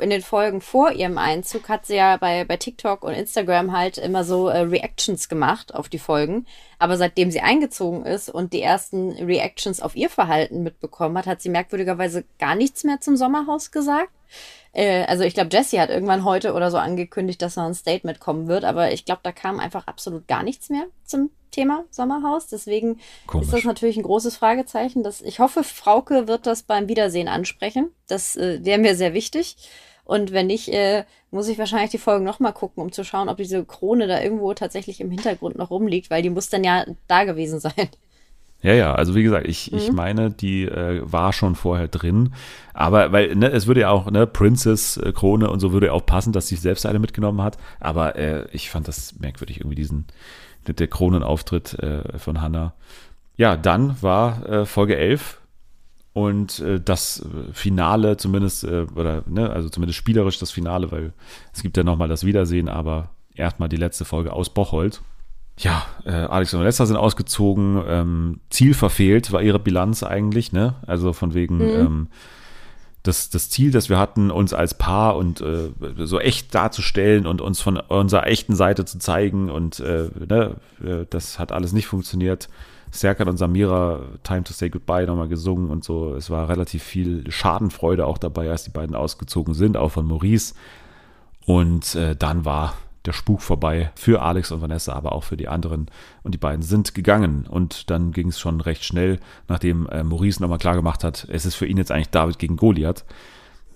in den Folgen vor ihrem Einzug hat sie ja bei, bei TikTok und Instagram halt immer so äh, Reactions gemacht auf die Folgen. Aber seitdem sie eingezogen ist und die ersten Reactions auf ihr Verhalten mitbekommen hat, hat sie merkwürdigerweise gar nichts mehr zum Sommerhaus gesagt. Äh, also ich glaube, Jessie hat irgendwann heute oder so angekündigt, dass noch ein Statement kommen wird, aber ich glaube, da kam einfach absolut gar nichts mehr zum Thema Sommerhaus. Deswegen Komisch. ist das natürlich ein großes Fragezeichen. Das, ich hoffe, Frauke wird das beim Wiedersehen ansprechen. Das äh, wäre mir sehr wichtig. Und wenn nicht, äh, muss ich wahrscheinlich die Folgen nochmal gucken, um zu schauen, ob diese Krone da irgendwo tatsächlich im Hintergrund noch rumliegt, weil die muss dann ja da gewesen sein. Ja, ja, also wie gesagt, ich, Mhm. ich meine, die äh, war schon vorher drin. Aber, weil, ne, es würde ja auch, ne, Princess, äh, Krone und so würde ja auch passen, dass sie selbst eine mitgenommen hat. Aber äh, ich fand das merkwürdig, irgendwie diesen, der Kronenauftritt äh, von Hannah. Ja, dann war äh, Folge 11 und äh, das äh, Finale zumindest, äh, oder, ne, also zumindest spielerisch das Finale, weil es gibt ja nochmal das Wiedersehen, aber erstmal die letzte Folge aus Bocholt. Ja, äh, Alex und Vanessa sind ausgezogen, ähm, Ziel verfehlt war ihre Bilanz eigentlich, ne? Also von wegen ähm, das, das Ziel, das wir hatten, uns als Paar und äh, so echt darzustellen und uns von unserer echten Seite zu zeigen und äh, ne, äh, das hat alles nicht funktioniert. Serkan und Samira Time to Say Goodbye nochmal gesungen und so. Es war relativ viel Schadenfreude auch dabei, als die beiden ausgezogen sind, auch von Maurice. Und äh, dann war der Spuk vorbei für Alex und Vanessa, aber auch für die anderen. Und die beiden sind gegangen. Und dann ging es schon recht schnell, nachdem äh, Maurice nochmal klar gemacht hat, es ist für ihn jetzt eigentlich David gegen Goliath.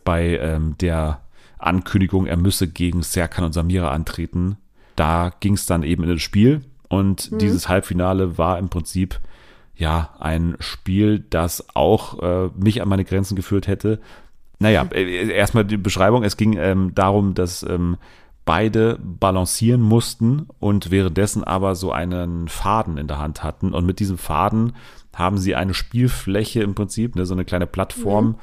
Bei ähm, der Ankündigung, er müsse gegen Serkan und Samira antreten. Da ging es dann eben in das Spiel. Und dieses Halbfinale war im Prinzip ja ein Spiel, das auch äh, mich an meine Grenzen geführt hätte. Naja, äh, erstmal die Beschreibung. Es ging ähm, darum, dass ähm, beide balancieren mussten und währenddessen aber so einen Faden in der Hand hatten. Und mit diesem Faden haben sie eine Spielfläche im Prinzip, ne, so eine kleine Plattform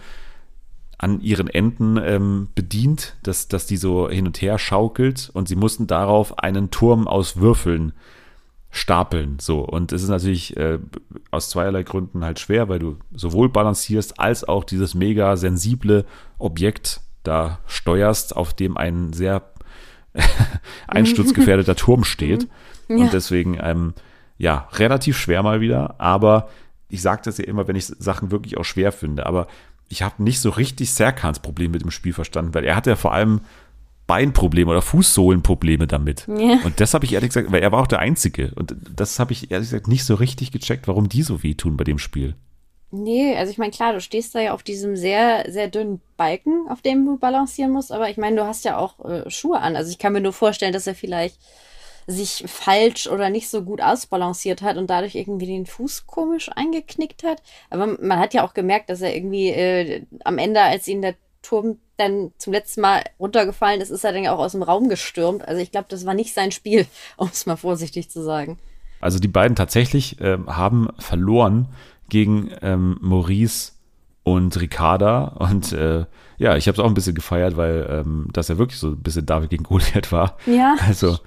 an ihren Enden ähm, bedient, dass, dass die so hin und her schaukelt und sie mussten darauf einen Turm aus Würfeln stapeln. So, und es ist natürlich äh, aus zweierlei Gründen halt schwer, weil du sowohl balancierst als auch dieses mega sensible Objekt da steuerst, auf dem ein sehr einsturzgefährdeter Turm steht. Ja. Und deswegen, ähm, ja, relativ schwer mal wieder, aber ich sage das ja immer, wenn ich Sachen wirklich auch schwer finde, aber ich habe nicht so richtig Serkans Problem mit dem Spiel verstanden, weil er hatte ja vor allem Beinprobleme oder Fußsohlenprobleme damit. Ja. Und das habe ich ehrlich gesagt, weil er war auch der Einzige. Und das habe ich ehrlich gesagt nicht so richtig gecheckt, warum die so wehtun bei dem Spiel. Nee, also ich meine, klar, du stehst da ja auf diesem sehr, sehr dünnen Balken, auf dem du balancieren musst, aber ich meine, du hast ja auch äh, Schuhe an. Also ich kann mir nur vorstellen, dass er vielleicht sich falsch oder nicht so gut ausbalanciert hat und dadurch irgendwie den Fuß komisch eingeknickt hat. Aber man hat ja auch gemerkt, dass er irgendwie äh, am Ende, als ihn der Turm dann zum letzten Mal runtergefallen ist, ist er dann ja auch aus dem Raum gestürmt. Also ich glaube, das war nicht sein Spiel, um es mal vorsichtig zu sagen. Also die beiden tatsächlich ähm, haben verloren gegen ähm, Maurice und Ricarda. Und äh, ja, ich habe es auch ein bisschen gefeiert, weil ähm, das ja wirklich so ein bisschen David gegen Goliath war. Ja. Also,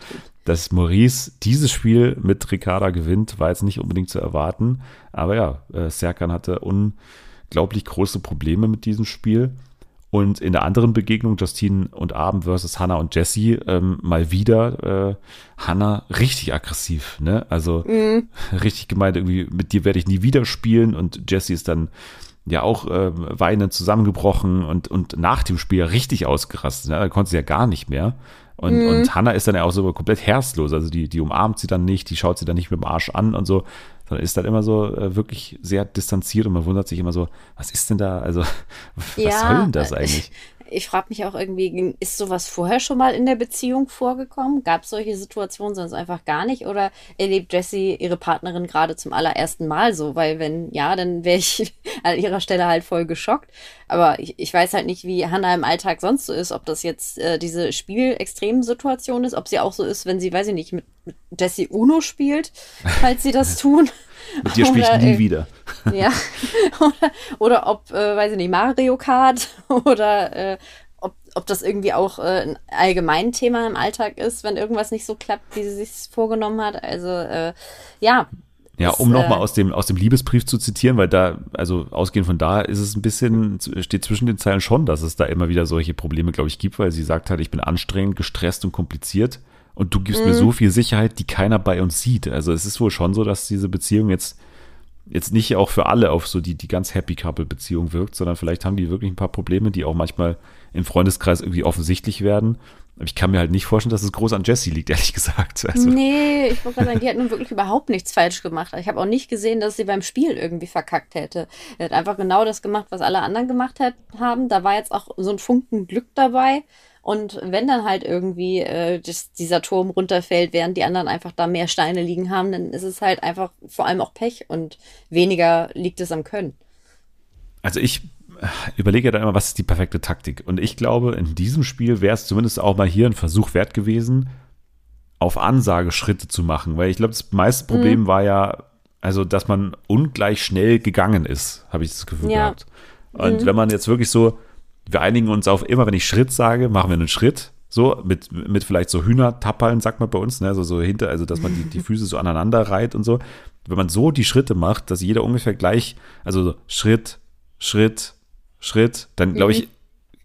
dass Maurice dieses Spiel mit Ricarda gewinnt, war jetzt nicht unbedingt zu erwarten. Aber ja, äh, Serkan hatte unglaublich große Probleme mit diesem Spiel. Und in der anderen Begegnung, Justine und Abend versus Hannah und Jesse, ähm, mal wieder äh, Hannah richtig aggressiv, ne? Also Mhm. richtig gemeint, irgendwie, mit dir werde ich nie wieder spielen und Jesse ist dann ja auch äh, weinend zusammengebrochen und, und nach dem Spiel richtig ausgerastet. Ne? Da konnte sie ja gar nicht mehr. Und, Mhm. und Hannah ist dann ja auch so komplett herzlos. Also die, die umarmt sie dann nicht, die schaut sie dann nicht mit dem Arsch an und so, sondern ist dann immer so äh, wirklich sehr distanziert und man wundert sich immer so, was ist denn da? Also, was Ja, soll denn das äh, eigentlich? Ich frage mich auch irgendwie, ist sowas vorher schon mal in der Beziehung vorgekommen? Gab es solche Situationen sonst einfach gar nicht? Oder erlebt Jessie ihre Partnerin gerade zum allerersten Mal so? Weil wenn ja, dann wäre ich an ihrer Stelle halt voll geschockt. Aber ich, ich weiß halt nicht, wie Hannah im Alltag sonst so ist. Ob das jetzt äh, diese Spiel-Extrem-Situation ist, ob sie auch so ist, wenn sie, weiß ich nicht, mit, mit Jessie Uno spielt, falls sie das tun. Mit dir spiele ich nie äh, wieder. Ja. oder, oder ob, äh, weiß ich nicht, Mario Kart oder äh, ob, ob das irgendwie auch äh, ein allgemein Thema im Alltag ist, wenn irgendwas nicht so klappt, wie sie sich vorgenommen hat. Also äh, ja. Ja, um nochmal äh, aus dem, aus dem Liebesbrief zu zitieren, weil da, also ausgehend von da ist es ein bisschen, steht zwischen den Zeilen schon, dass es da immer wieder solche Probleme, glaube ich, gibt, weil sie sagt halt, ich bin anstrengend, gestresst und kompliziert und du gibst Mhm. mir so viel Sicherheit, die keiner bei uns sieht. Also es ist wohl schon so, dass diese Beziehung jetzt, jetzt nicht auch für alle auf so die, die ganz Happy Couple-Beziehung wirkt, sondern vielleicht haben die wirklich ein paar Probleme, die auch manchmal im Freundeskreis irgendwie offensichtlich werden. Aber ich kann mir halt nicht vorstellen, dass es groß an Jessie liegt, ehrlich gesagt. Also, Nee, ich wollte gerade sagen, die hat nun wirklich überhaupt nichts falsch gemacht. Ich habe auch nicht gesehen, dass sie beim Spiel irgendwie verkackt hätte. Er hat einfach genau das gemacht, was alle anderen gemacht hat, haben. Da war jetzt auch so ein Funken Glück dabei. Und wenn dann halt irgendwie äh, das, dieser Turm runterfällt, während die anderen einfach da mehr Steine liegen haben, dann ist es halt einfach vor allem auch Pech und weniger liegt es am Können. Also ich überlege ja dann immer, was ist die perfekte Taktik? Und ich glaube, in diesem Spiel wäre es zumindest auch mal hier ein Versuch wert gewesen, auf Ansage Schritte zu machen. Weil ich glaube, das meiste Problem war ja, also, dass man ungleich schnell gegangen ist, habe ich das Gefühl Ja. gehabt. Und wenn man jetzt wirklich so, wir einigen uns auf, immer wenn ich Schritt sage, machen wir einen Schritt. So, mit, mit vielleicht so Hühnertappeln, sagt man bei uns, ne, so, so hinter, also dass man die, die Füße so aneinander reiht und so. Wenn man so die Schritte macht, dass jeder ungefähr gleich, also so Schritt, Schritt, Schritt, dann glaube ich,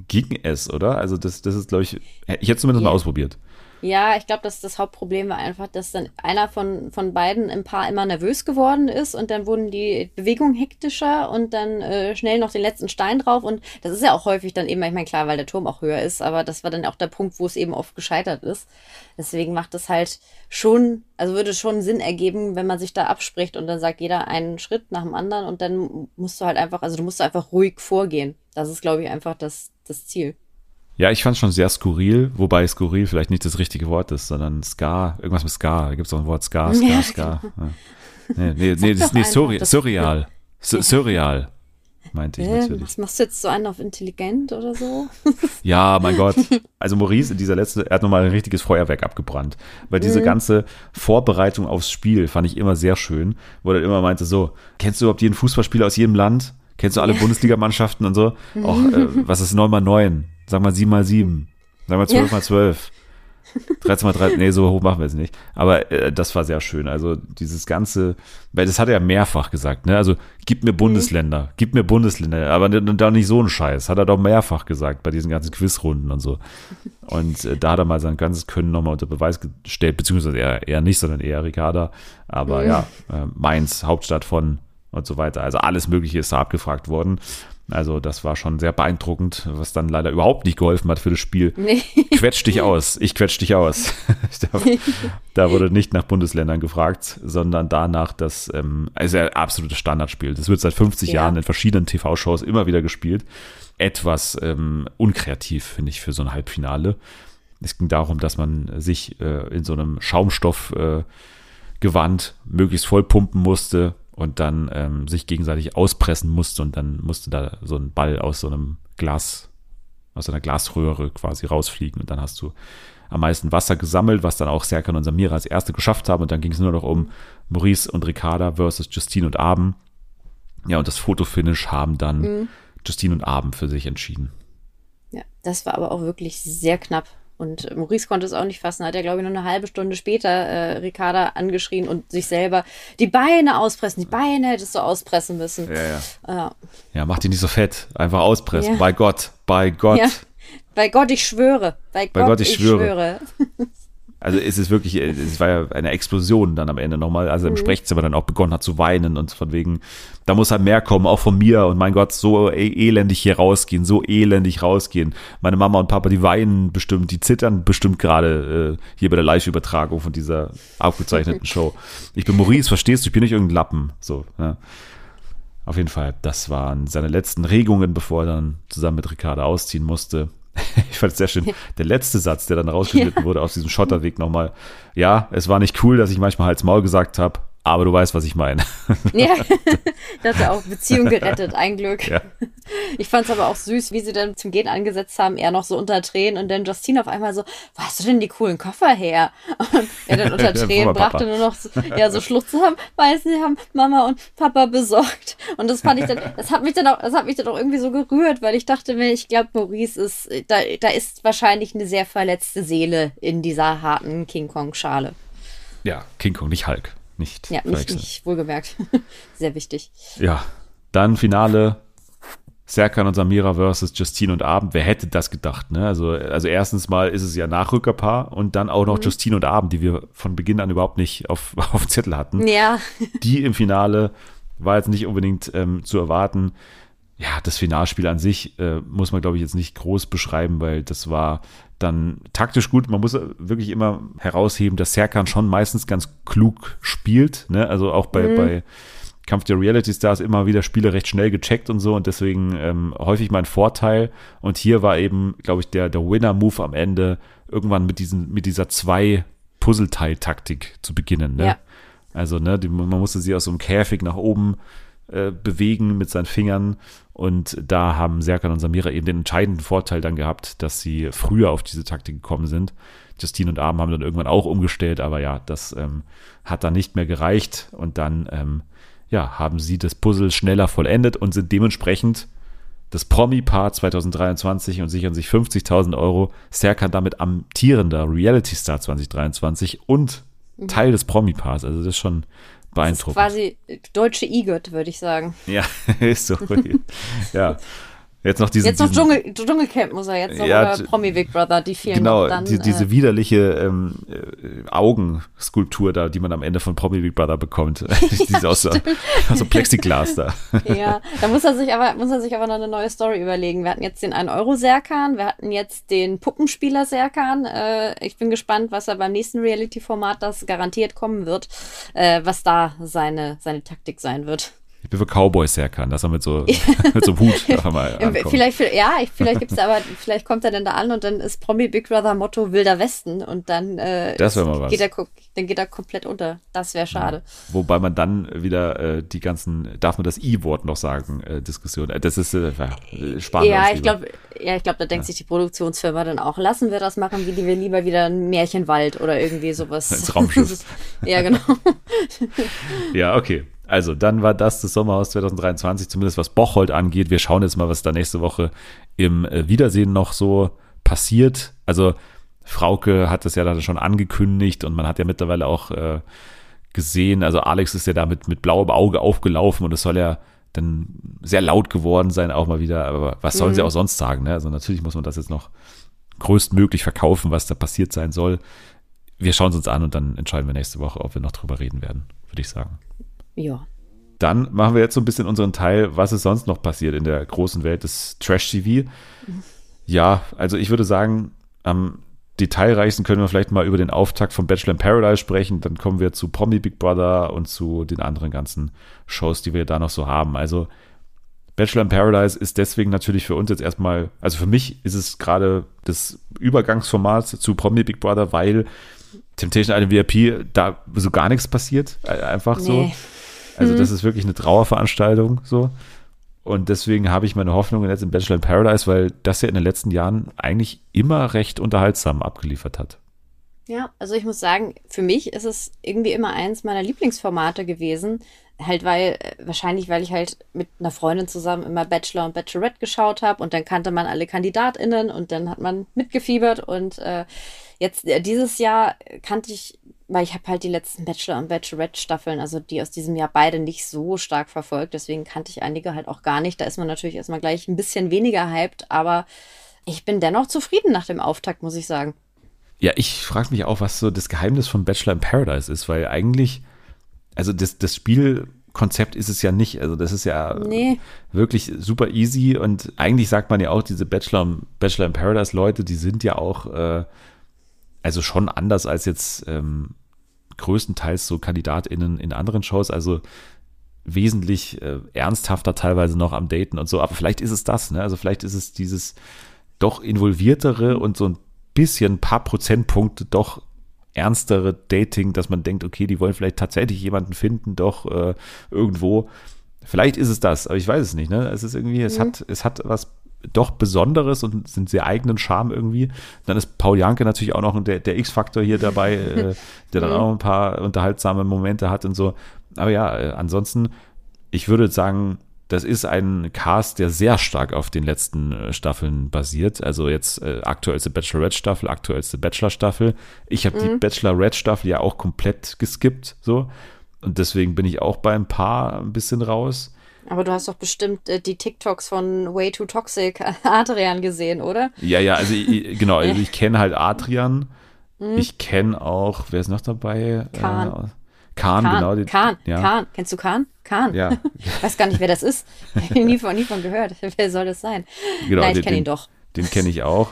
ging es, oder? Also das, das ist, glaube ich, ich hätte zumindest mal Ja. ausprobiert. Ja, ich glaube, dass das Hauptproblem war einfach, dass dann einer von, von beiden im Paar immer nervös geworden ist und dann wurden die Bewegungen hektischer und dann äh, schnell noch den letzten Stein drauf und das ist ja auch häufig dann eben, ich meine, klar, weil der Turm auch höher ist, aber das war dann auch der Punkt, wo es eben oft gescheitert ist. Deswegen macht es halt schon, also würde schon Sinn ergeben, wenn man sich da abspricht und dann sagt jeder einen Schritt nach dem anderen und dann musst du halt einfach, also du musst einfach ruhig vorgehen. Das ist, glaube ich, einfach das, das Ziel. Ja, ich fand es schon sehr skurril, wobei skurril vielleicht nicht das richtige Wort ist, sondern Ska, irgendwas mit Ska. Da gibt es auch ein Wort Ska, Ska, Ja, Ska. Ja. Nee, nee, nee, das, nee surreal, das- surreal. Su- Surreal, meinte ich natürlich. was machst du jetzt so einen auf intelligent oder so? Ja, mein Gott. Also Maurice, in dieser letzte, er hat nochmal ein richtiges Feuerwerk abgebrannt. Weil diese ganze Vorbereitung aufs Spiel fand ich immer sehr schön, wo er immer meinte so, kennst du überhaupt jeden Fußballspieler aus jedem Land? Kennst du alle Bundesligamannschaften und so? Och, äh, was ist 9 mal 9? Sag mal 7 mal 7. Sag mal 12 Ja. mal 12. 13 mal 13, nee, so hoch machen wir es nicht. Aber äh, das war sehr schön. Also dieses ganze, weil das hat er ja mehrfach gesagt, ne? Also gib mir Bundesländer, gib mir Bundesländer, aber da nicht so ein Scheiß. Hat er doch mehrfach gesagt bei diesen ganzen Quizrunden und so. Und äh, da hat er mal sein ganzes Können nochmal unter Beweis gestellt, beziehungsweise eher, eher nicht, sondern eher Ricarda. Aber ja, äh, Mainz, Hauptstadt von und so weiter. Also alles Mögliche ist da abgefragt worden. Also das war schon sehr beeindruckend, was dann leider überhaupt nicht geholfen hat für das Spiel. Nee. Quetsch dich aus, ich quetsch dich aus. da, da wurde nicht nach Bundesländern gefragt, sondern danach, dass, ähm, also ein absolutes Standardspiel. Das wird seit 50 Ja. Jahren in verschiedenen TV-Shows immer wieder gespielt. Etwas ähm, unkreativ, finde ich, für so ein Halbfinale. Es ging darum, dass man sich äh, in so einem Schaumstoff äh, Gewand möglichst voll pumpen musste und dann ähm, sich gegenseitig auspressen musste und dann musste da so ein Ball aus so einem Glas, aus einer Glasröhre quasi rausfliegen und dann hast du am meisten Wasser gesammelt, was dann auch Serkan und Samira als erste geschafft haben und dann ging es nur noch um Maurice und Ricarda versus Justine und Abend. Ja, und das Fotofinish haben dann Justine und Abend für sich entschieden. Ja, das war aber auch wirklich sehr knapp. Und Maurice konnte es auch nicht fassen. Hat er, glaube ich, nur eine halbe Stunde später äh, Ricarda angeschrien und sich selber die Beine auspressen. Die Beine hättest du auspressen müssen. Ja, ja. Ja. Ja, mach die nicht so fett. Einfach auspressen. Ja. Bei Gott. bei Gott. Ja. Bei Gott, ich schwöre. Bei, Bei Gott, ich schwöre. Also es ist wirklich, es war ja eine Explosion dann am Ende nochmal, also im Mhm. Sprechzimmer dann auch begonnen hat zu weinen und von wegen, da muss halt mehr kommen, auch von mir und mein Gott, so e- elendig hier rausgehen, so elendig rausgehen. Meine Mama und Papa, die weinen bestimmt, die zittern bestimmt gerade äh, hier bei der Live-Übertragung von dieser aufgezeichneten Show. Ich bin Maurice, verstehst du, ich bin nicht irgendein Lappen, so, ja. Auf jeden Fall, das waren seine letzten Regungen, bevor er dann zusammen mit Ricarda ausziehen musste. Ich fand es sehr schön. Der letzte Satz, der dann rausgeschnitten wurde auf diesem Schotterweg nochmal. Ja, es war nicht cool, dass ich manchmal Hals Maul gesagt habe, aber du weißt, was ich meine. Ja, das hat ja auch Beziehung gerettet, ein Glück. Ja. Ich fand es aber auch süß, wie sie dann zum Gehen angesetzt haben, er noch so unter Tränen und dann Justine auf einmal so, wo hast du denn die coolen Koffer her? Und er dann unter Tränen brachte nur noch so, ja, so Schluchzen haben, weiß nicht, haben Mama und Papa besorgt. Und das fand ich dann, das hat mich dann auch, das hat mich dann auch irgendwie so gerührt, weil ich dachte mir, ich glaube, Maurice ist, da, da ist wahrscheinlich eine sehr verletzte Seele in dieser harten King Kong Schale. Ja, King Kong, nicht Hulk. Nicht Ja, nicht, nicht wohlgemerkt. Sehr wichtig. Ja, dann Finale. Serkan und Samira versus Justine und Abend. Wer hätte das gedacht? Ne? Also, also erstens mal ist es ja Nachrückerpaar und dann auch noch Justine und Abend, die wir von Beginn an überhaupt nicht auf, auf dem Zettel hatten. Ja, Die im Finale war jetzt nicht unbedingt ähm, zu erwarten. Ja, das Finalspiel an sich äh, muss man, glaube ich, jetzt nicht groß beschreiben, weil das war dann taktisch gut. Man muss wirklich immer herausheben, dass Serkan schon meistens ganz klug spielt. Ne? Also auch bei, bei Kampf der Reality Stars immer wieder Spiele recht schnell gecheckt und so und deswegen ähm, häufig mein Vorteil. Und hier war eben, glaube ich, der, der Winner-Move am Ende irgendwann mit, diesen, mit dieser zwei Puzzleteil-Taktik zu beginnen. Ne? Ja. Also, ne, die, man musste sie aus so einem Käfig nach oben äh, bewegen mit seinen Fingern. Und da haben Serkan und Samira eben den entscheidenden Vorteil dann gehabt, dass sie früher auf diese Taktik gekommen sind. Justine und Abend haben dann irgendwann auch umgestellt, aber ja, das ähm, hat dann nicht mehr gereicht. Und dann, ähm, ja, haben sie das Puzzle schneller vollendet und sind dementsprechend das Promi-Paar 2023 und sichern sich 50.000 Euro. Serkan damit amtierender Reality-Star 2023 und Teil des Promi-Paars. Also das ist schon beeindruckend. quasi deutsche IGOT, würde ich sagen. Ja, ist so. ja. Jetzt noch diesen, Jetzt noch diesen Dschungel, Dschungelcamp muss er jetzt noch Ja, oder Promi Big Brother, die vielen genau, dann. die, diese äh, widerliche ähm, äh, Augenskulptur da, die man am Ende von Promi Big Brother bekommt. diese aus, so- aus so Plexiglas da. ja, da muss er sich aber muss er sich aber noch eine neue Story überlegen. Wir hatten jetzt den 1 Euro Serkan, wir hatten jetzt den Puppenspieler Serkan. Äh, ich bin gespannt, was er beim nächsten Reality Format, das garantiert kommen wird, äh, was da seine seine Taktik sein wird. Ich bin für Cowboys sehr kann, dass er mit so, mit so einem Hut einfach mal ankommt. Vielleicht, ja, ich- vielleicht gibt's aber, vielleicht kommt er dann da an und dann ist Promi Big Brother Motto Wilder Westen und dann, äh, Das wär mal was. Geht er, dann geht er komplett unter. Das wäre schade. Wobei man dann wieder äh, die ganzen, darf man das I-Wort noch sagen, äh, Diskussion. Äh, das ist äh, ja, spannend. Ja, ich glaube, ja, ich glaube, da denkt sich die Produktionsfirma dann auch, lassen wir das machen, wie die wir lieber wieder ein Märchenwald oder irgendwie sowas. Ins Raumschiff. ja, genau. Ja, okay. Also, dann war das das Sommerhaus 2023, zumindest was Bocholt angeht. Wir schauen jetzt mal, was da nächste Woche im äh, Wiedersehen noch so passiert. Also, Frauke hat das ja dann schon angekündigt und man hat ja mittlerweile auch äh, gesehen, also Alex ist ja da mit, blauem Auge aufgelaufen und es soll ja dann sehr laut geworden sein, auch mal wieder. Aber was sollen sie auch sonst sagen? Ne? Also, natürlich muss man das jetzt noch größtmöglich verkaufen, was da passiert sein soll. Wir schauen es uns an und dann entscheiden wir nächste Woche, ob wir noch drüber reden werden, würde ich sagen. Ja. Dann machen wir jetzt so ein bisschen unseren Teil, was ist sonst noch passiert in der großen Welt des Trash-TV. Ja, also ich würde sagen, am detailreichsten können wir vielleicht mal über den Auftakt von Bachelor in Paradise sprechen. Dann kommen wir zu Promi Big Brother und zu den anderen ganzen Shows, die wir da noch so haben. Also Bachelor in Paradise ist deswegen natürlich für uns jetzt erstmal, also für mich ist es gerade das Übergangsformat zu Promi Big Brother, weil Temptation Island VIP da so gar nichts passiert. Äh, Einfach so. Also das ist wirklich eine Trauerveranstaltung so. Und deswegen habe ich meine Hoffnungen jetzt in Bachelor in Paradise, weil das ja in den letzten Jahren eigentlich immer recht unterhaltsam abgeliefert hat. Ja, also ich muss sagen, für mich ist es irgendwie immer eins meiner Lieblingsformate gewesen. Halt, weil, äh, wahrscheinlich, weil ich halt mit einer Freundin zusammen immer Bachelor und Bachelorette geschaut habe und dann kannte man alle KandidatInnen und dann hat man mitgefiebert und äh, jetzt äh, dieses Jahr kannte ich weil ich habe halt die letzten Bachelor- und Bachelorette-Staffeln, also die aus diesem Jahr beide nicht so stark verfolgt. Deswegen kannte ich einige halt auch gar nicht. Da ist man natürlich erstmal gleich ein bisschen weniger hyped, aber ich bin dennoch zufrieden nach dem Auftakt, muss ich sagen. Ja, ich frage mich auch, was so das Geheimnis von Bachelor in Paradise ist, weil eigentlich, also das, das Spielkonzept ist es ja nicht. Also das ist ja Nee. wirklich super easy und eigentlich sagt man ja auch, diese Bachelor, Bachelor in Paradise Leute, die sind ja auch, äh, also schon anders als jetzt ähm, größtenteils so KandidatInnen in anderen Shows, also wesentlich äh, ernsthafter teilweise noch am Daten und so, aber vielleicht ist es das, ne? Also vielleicht ist es dieses doch involviertere und so ein bisschen ein paar Prozentpunkte doch ernstere Dating, dass man denkt, okay, die wollen vielleicht tatsächlich jemanden finden, doch äh, irgendwo. Vielleicht ist es das, aber ich weiß es nicht. Ne? Es ist irgendwie, es hat, es hat was doch Besonderes und sind sehr eigenen Charme irgendwie. Dann ist Paul Janke natürlich auch noch der, der X-Faktor hier dabei, äh, der dann auch ein paar unterhaltsame Momente hat und so. Aber ja, äh, ansonsten, ich würde sagen, das ist ein Cast, der sehr stark auf den letzten äh, Staffeln basiert. Also jetzt äh, aktuellste Bachelorette-Staffel, aktuellste Bachelor-Staffel. Ich habe die Bachelorette-Staffel ja auch komplett geskippt, so. Und deswegen bin ich auch bei ein paar ein bisschen raus. Aber du hast doch bestimmt äh, die TikToks von Way Too Toxic Adrian gesehen, oder? Ja, ja, also ich, genau, also ich kenne halt Adrian. Ich kenne auch, wer ist noch dabei? Kahn. Äh, Kahn, Kahn, genau. die- Kahn, ja. Kahn. Kennst du Kahn? Kahn. Ja. Weiß gar nicht, wer das ist. Nie von, nie von gehört. Wer soll das sein? Genau, Nein, ich den- kenne ihn doch. Den kenne ich auch.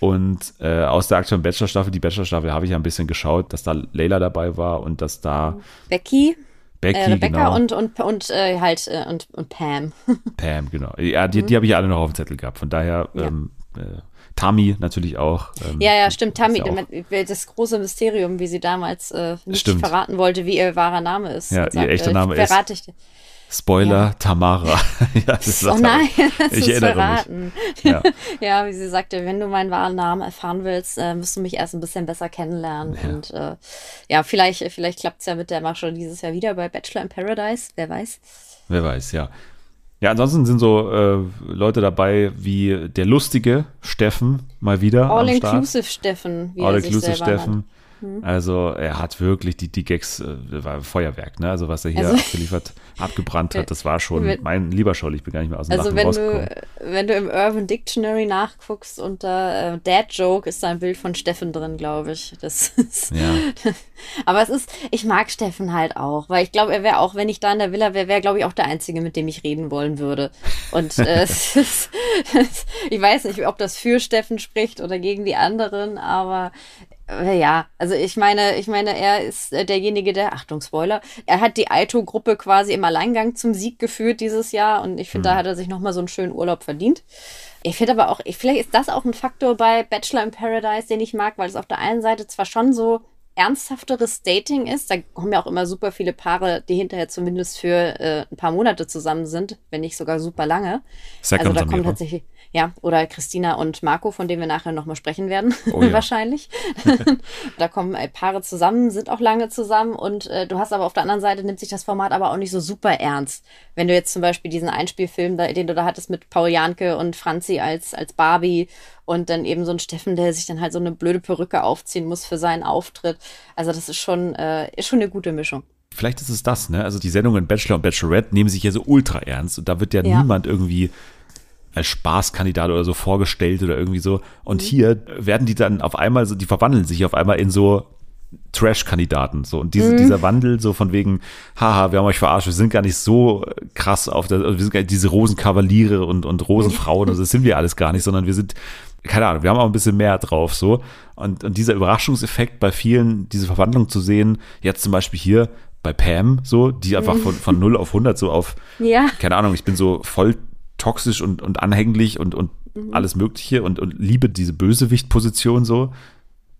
Und äh, aus der aktuellen Bachelor-Staffel, die Bachelor-Staffel, habe ich ja ein bisschen geschaut, dass da Leila dabei war und dass da Becky, Becky, äh, Rebecca genau, und, und, und äh, halt äh, und, und Pam. Pam, genau. Ja, die, die habe ich alle noch auf dem Zettel gehabt. Von daher, Mhm. Ja. ähm, äh, Tami natürlich auch. Ähm, Ja, ja, stimmt. Tammy, ja das große Mysterium, wie sie damals äh, nicht Stimmt. verraten wollte, wie ihr wahrer Name ist. Ja, ihr echter Name ich ist- verrate Ich, Spoiler, Tamara. ja, das ist oh nein, das ich ist verraten. Ja. Ja, wie sie sagte, wenn du meinen wahren Namen erfahren willst, äh, musst du mich erst ein bisschen besser kennenlernen. Ja. Und äh, ja, vielleicht, vielleicht klappt es ja mit der Masche dieses Jahr wieder bei Bachelor in Paradise, wer weiß. Wer weiß, ja. Ja, ansonsten sind so äh, Leute dabei wie der lustige Steffen mal wieder. All-inclusive Steffen, wie All sich Inclusive selber Steffen. Nennt. Also er hat wirklich die, die Gags, äh, war Feuerwerk, ne? Also was er hier Also- abgeliefert, abgebrannt hat, das war schon Wenn- mein lieber Scholl. Ich bin gar nicht mehr aus dem Also Lachen wenn du, wenn du im Urban Dictionary nachguckst unter äh, Dad Joke ist da ein Bild von Steffen drin, glaube ich. Das ist, Ja. aber es ist, ich mag Steffen halt auch, weil ich glaube, er wäre auch, wenn ich da in der Villa wäre, wäre glaube ich auch der Einzige, mit dem ich reden wollen würde. Und äh, es ist, ich weiß nicht, ob das für Steffen spricht oder gegen die anderen, aber ja, also ich meine, ich meine, er ist äh, derjenige, der, Achtung, Spoiler, er hat die Aito-Gruppe quasi im Alleingang zum Sieg geführt dieses Jahr und ich finde, da hat er sich nochmal so einen schönen Urlaub verdient. Ich finde aber auch, ich, vielleicht ist das auch ein Faktor bei Bachelor in Paradise, den ich mag, weil es auf der einen Seite zwar schon so ernsthafteres Dating ist. Da kommen ja auch immer super viele Paare, die hinterher zumindest für äh, ein paar Monate zusammen sind, wenn nicht sogar super lange. Second also da kommt tatsächlich, ja, oder Christina und Marco, von denen wir nachher nochmal sprechen werden, Oh ja. wahrscheinlich. da kommen äh, Paare zusammen, sind auch lange zusammen und äh, du hast aber auf der anderen Seite nimmt sich das Format aber auch nicht so super ernst. Wenn du jetzt zum Beispiel diesen Einspielfilm, da, den du da hattest mit Paul Janke und Franzi als, als Barbie und dann eben so ein Steffen, der sich dann halt so eine blöde Perücke aufziehen muss für seinen Auftritt. Also das ist schon, äh, ist schon eine gute Mischung. Vielleicht ist es das, ne? Also die Sendungen Bachelor und Bachelorette nehmen sich ja so ultra ernst und da wird ja, Ja. niemand irgendwie als Spaßkandidat oder so vorgestellt oder irgendwie so. Mhm. Und hier werden die dann auf einmal so, die verwandeln sich auf einmal in so Trash-Kandidaten. So. Und Mhm. diese, dieser Wandel so von wegen, haha, wir haben euch verarscht, wir sind gar nicht so krass auf der, wir sind gar nicht diese Rosenkavaliere und, und Rosenfrauen, also das sind wir alles gar nicht, sondern wir sind, keine Ahnung, wir haben auch ein bisschen mehr drauf, so. Und, und dieser Überraschungseffekt bei vielen, diese Verwandlung zu sehen, jetzt zum Beispiel hier bei Pam, so, die einfach von, von 0 auf 100 so auf, Ja. keine Ahnung, ich bin so voll toxisch und, und anhänglich und, und alles Mögliche und, und liebe diese Bösewicht-Position so.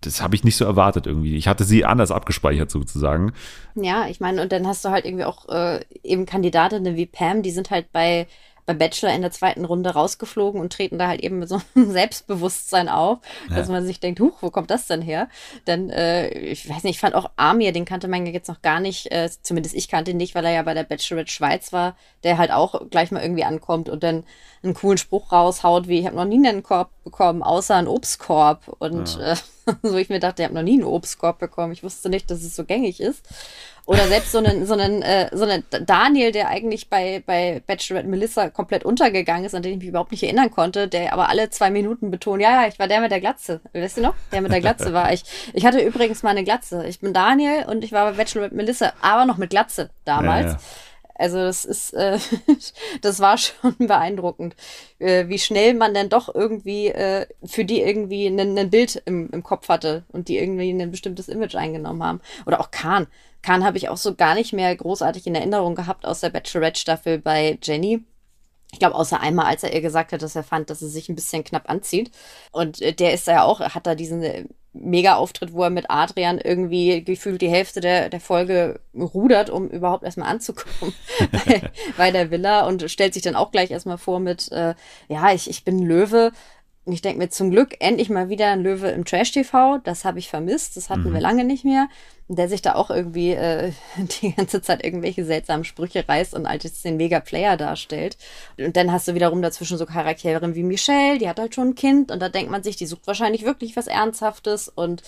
Das habe ich nicht so erwartet irgendwie. Ich hatte sie anders abgespeichert sozusagen. Ja, ich meine, und dann hast du halt irgendwie auch äh, eben Kandidatinnen wie Pam, die sind halt bei, bei Bachelor in der zweiten Runde rausgeflogen und treten da halt eben mit so einem Selbstbewusstsein auf, dass man sich denkt, huch, wo kommt das denn her? Dann, äh, ich weiß nicht, ich fand auch Amir, den kannte man ja jetzt noch gar nicht, äh, zumindest ich kannte ihn nicht, weil er ja bei der Bachelorette Schweiz war, der halt auch gleich mal irgendwie ankommt und dann einen coolen Spruch raushaut, wie ich habe noch nie einen Korb bekommen, außer einen Obstkorb. Und ja. äh, so ich mir dachte, ich habe noch nie einen Obstkorb bekommen. Ich wusste nicht, dass es so gängig ist. Oder selbst so einen, so einen, äh, so einen Daniel, der eigentlich bei, bei Bachelorette Melissa komplett untergegangen ist, an den ich mich überhaupt nicht erinnern konnte, der aber alle zwei Minuten betont, ja, ja, ich war der mit der Glatze. Weißt du noch? Der mit der Glatze war ich. Ich hatte übrigens mal eine Glatze. Ich bin Daniel und ich war bei Bachelorette Melissa, aber noch mit Glatze damals. Ja, ja. Also das ist, äh, das war schon beeindruckend, äh, wie schnell man dann doch irgendwie äh, für die irgendwie ein, Bild im, im Kopf hatte und die irgendwie ein bestimmtes Image eingenommen haben. Oder auch Kahn. Kahn habe ich auch so gar nicht mehr großartig in Erinnerung gehabt aus der Bachelorette-Staffel bei Jenny. Ich glaube, außer einmal, als er ihr gesagt hat, dass er fand, dass sie sich ein bisschen knapp anzieht. Und äh, der ist ja auch, hat da diesen äh, Mega-Auftritt, wo er mit Adrian irgendwie gefühlt die Hälfte der, der Folge rudert, um überhaupt erstmal anzukommen bei, bei der Villa und stellt sich dann auch gleich erstmal vor mit, äh, ja, ich, ich bin Löwe. Und ich denke mir zum Glück endlich mal wieder ein Löwe im Trash-TV. Das habe ich vermisst. Das hatten mhm. wir lange nicht mehr der sich da auch irgendwie äh, die ganze Zeit irgendwelche seltsamen Sprüche reißt und als den Mega-Player darstellt. Und dann hast du wiederum dazwischen so Charaktere wie Michelle, die hat halt schon ein Kind und da denkt man sich, die sucht wahrscheinlich wirklich was Ernsthaftes und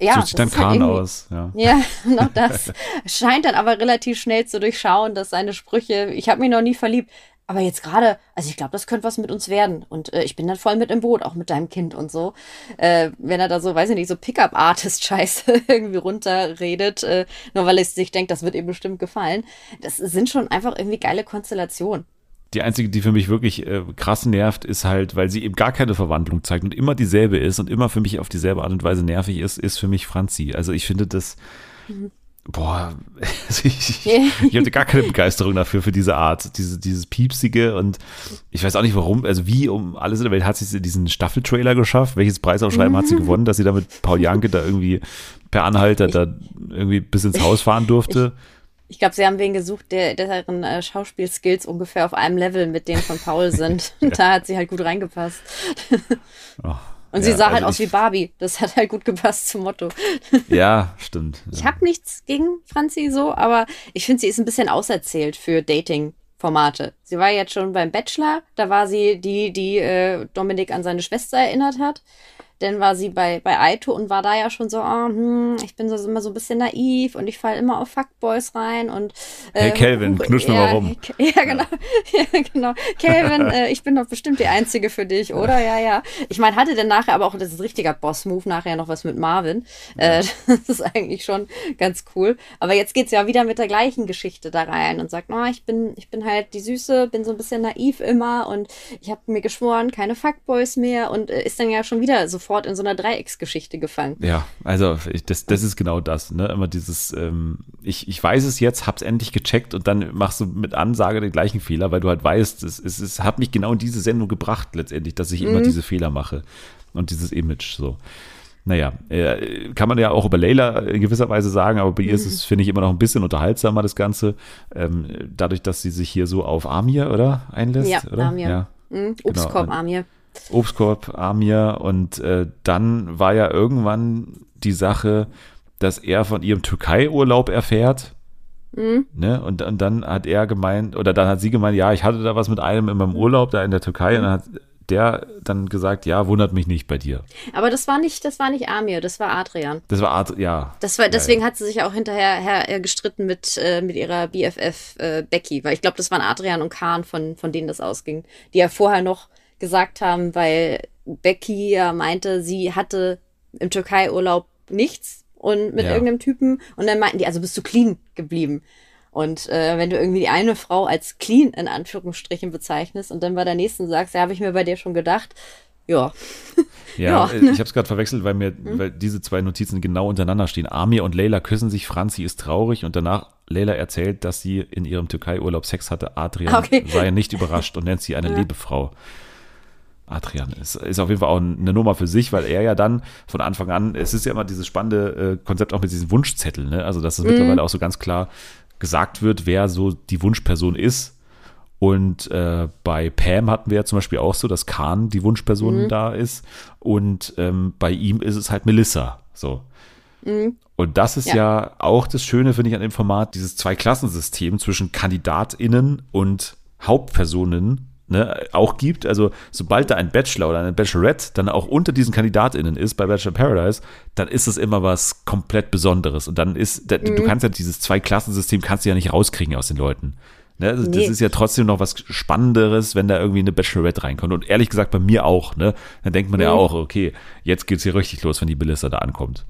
ja, Sucht sich dann Kahn halt aus. Ja, ja noch das scheint dann aber relativ schnell zu durchschauen, dass seine Sprüche, ich habe mich noch nie verliebt, aber jetzt gerade, also ich glaube, das könnte was mit uns werden. Und äh, ich bin dann voll mit im Boot, auch mit deinem Kind und so. Äh, wenn er da so, weiß ich nicht, so Pickup-Artist-Scheiße irgendwie runterredet, äh, nur weil er sich denkt, das wird ihm bestimmt gefallen. Das sind schon einfach irgendwie geile Konstellationen. Die einzige, die für mich wirklich äh, krass nervt, ist halt, weil sie eben gar keine Verwandlung zeigt und immer dieselbe ist und immer für mich auf dieselbe Art und Weise nervig ist, ist für mich Franzi. Also ich finde das. Mhm boah, ich, ich hatte gar keine Begeisterung dafür, für diese Art, diese, dieses Piepsige und ich weiß auch nicht warum, also wie um alles in der Welt hat sie diesen Staffeltrailer geschafft, welches Preisausschreiben hat sie gewonnen, dass sie da mit Paul Janke da irgendwie per Anhalter da irgendwie bis ins Haus fahren durfte. Ich, glaube, sie haben wen gesucht, der, deren äh, Schauspielskills ungefähr auf einem Level mit denen von Paul sind. ja. Da hat sie halt gut reingepasst. oh. Und sie sah halt also halt aus wie Barbie. Das hat halt gut gepasst zum Motto. Ja, stimmt. Ja. Ich habe nichts gegen Franzi so, aber ich finde, sie ist ein bisschen auserzählt für Dating-Formate. Sie war jetzt schon beim Bachelor, da war sie die, die äh, Dominik an seine Schwester erinnert hat. Dann war sie bei, bei Aito und war da ja schon so, oh, hm, ich bin so immer so ein bisschen naiv und ich falle immer auf Fuckboys rein und äh, Hey Calvin, knusch mir ja, mal rum. Ja, genau. Ja, genau. Calvin, äh, ich bin doch bestimmt die Einzige für dich, oder? Ja, ja. Ich meine, hatte denn nachher aber auch, das ist richtiger Boss-Move, nachher noch was mit Marvin. Äh, das ist eigentlich schon ganz cool. Aber jetzt geht's ja wieder mit der gleichen Geschichte da rein und sagt, oh, ich bin, ich bin halt die Süße, bin so ein bisschen naiv immer und ich habe mir geschworen, keine Fuckboys mehr und äh, ist dann ja schon wieder so sofort in so einer Dreiecksgeschichte gefangen. Ja, also ich, das, das ist genau das, ne? Immer dieses, ähm, ich, ich weiß es jetzt, hab's endlich gecheckt und dann machst du mit Ansage den gleichen Fehler, weil du halt weißt, es, es, es hat mich genau in diese Sendung gebracht letztendlich, dass ich mhm. immer diese Fehler mache und dieses Image so. Naja, äh, kann man ja auch über Layla in gewisser Weise sagen, aber bei ihr ist es, mhm. finde ich, immer noch ein bisschen unterhaltsamer, das Ganze. Ähm, dadurch, dass sie sich hier so auf Amir, oder? Einlässt, ja, oder? Amir. Ja, mhm. Obstkorb genau. Amir. Obstkorb, Amir und äh, dann war ja irgendwann die Sache, dass er von ihrem Türkei-Urlaub erfährt. Mhm. Ne? Und, und dann hat er gemeint, oder dann hat sie gemeint, ja, ich hatte da was mit einem in meinem Urlaub da in der Türkei mhm. und dann hat der dann gesagt, ja, wundert mich nicht bei dir. Aber das war nicht, das war nicht Amir, das war Adrian. Das war Adrian, ja. Das war, deswegen ja, ja. hat sie sich auch hinterher her, äh, gestritten mit, äh, mit ihrer BFF äh, Becky, weil ich glaube, das waren Adrian und Kahn, von, von denen das ausging, die ja vorher noch gesagt haben, weil Becky ja meinte, sie hatte im Türkei-Urlaub nichts und mit ja. irgendeinem Typen und dann meinten die, also bist du clean geblieben. Und äh, wenn du irgendwie die eine Frau als clean in Anführungsstrichen bezeichnest und dann bei der nächsten sagst, ja, habe ich mir bei dir schon gedacht, ja. Ja, ja. Äh, ich habe es gerade verwechselt, weil mir hm? weil diese zwei Notizen genau untereinander stehen. Amir und Leila küssen sich, Franzi ist traurig und danach Leila erzählt, dass sie in ihrem Türkei-Urlaub Sex hatte. Adrian okay. sei nicht überrascht und nennt sie eine ja. liebe Frau. Adrian ist, ist auf jeden Fall auch eine Nummer für sich, weil er ja dann von Anfang an, es ist ja immer dieses spannende äh, Konzept auch mit diesen Wunschzetteln, ne? also dass es mhm. mittlerweile auch so ganz klar gesagt wird, wer so die Wunschperson ist. Und äh, bei Pam hatten wir ja zum Beispiel auch so, dass Khan die Wunschperson mhm. da ist. Und ähm, bei ihm ist es halt Melissa. So. Mhm. Und das ist ja. ja auch das Schöne, finde ich, an dem Format, dieses Zweiklassensystem zwischen KandidatInnen und Hauptpersonen ne, auch gibt. Also sobald da ein Bachelor oder eine Bachelorette dann auch unter diesen KandidatInnen ist bei Bachelor Paradise, dann ist es immer was komplett Besonderes. Und dann ist, Mhm. du kannst ja dieses Zwei-Klassensystem kannst du ja nicht rauskriegen aus den Leuten. Ne, also Das Nee. ist ja trotzdem noch was Spannenderes, wenn da irgendwie eine Bachelorette reinkommt. Und ehrlich gesagt bei mir auch, ne? Dann denkt man ja Mhm. auch, okay, jetzt geht's hier richtig los, wenn die Belissa da ankommt.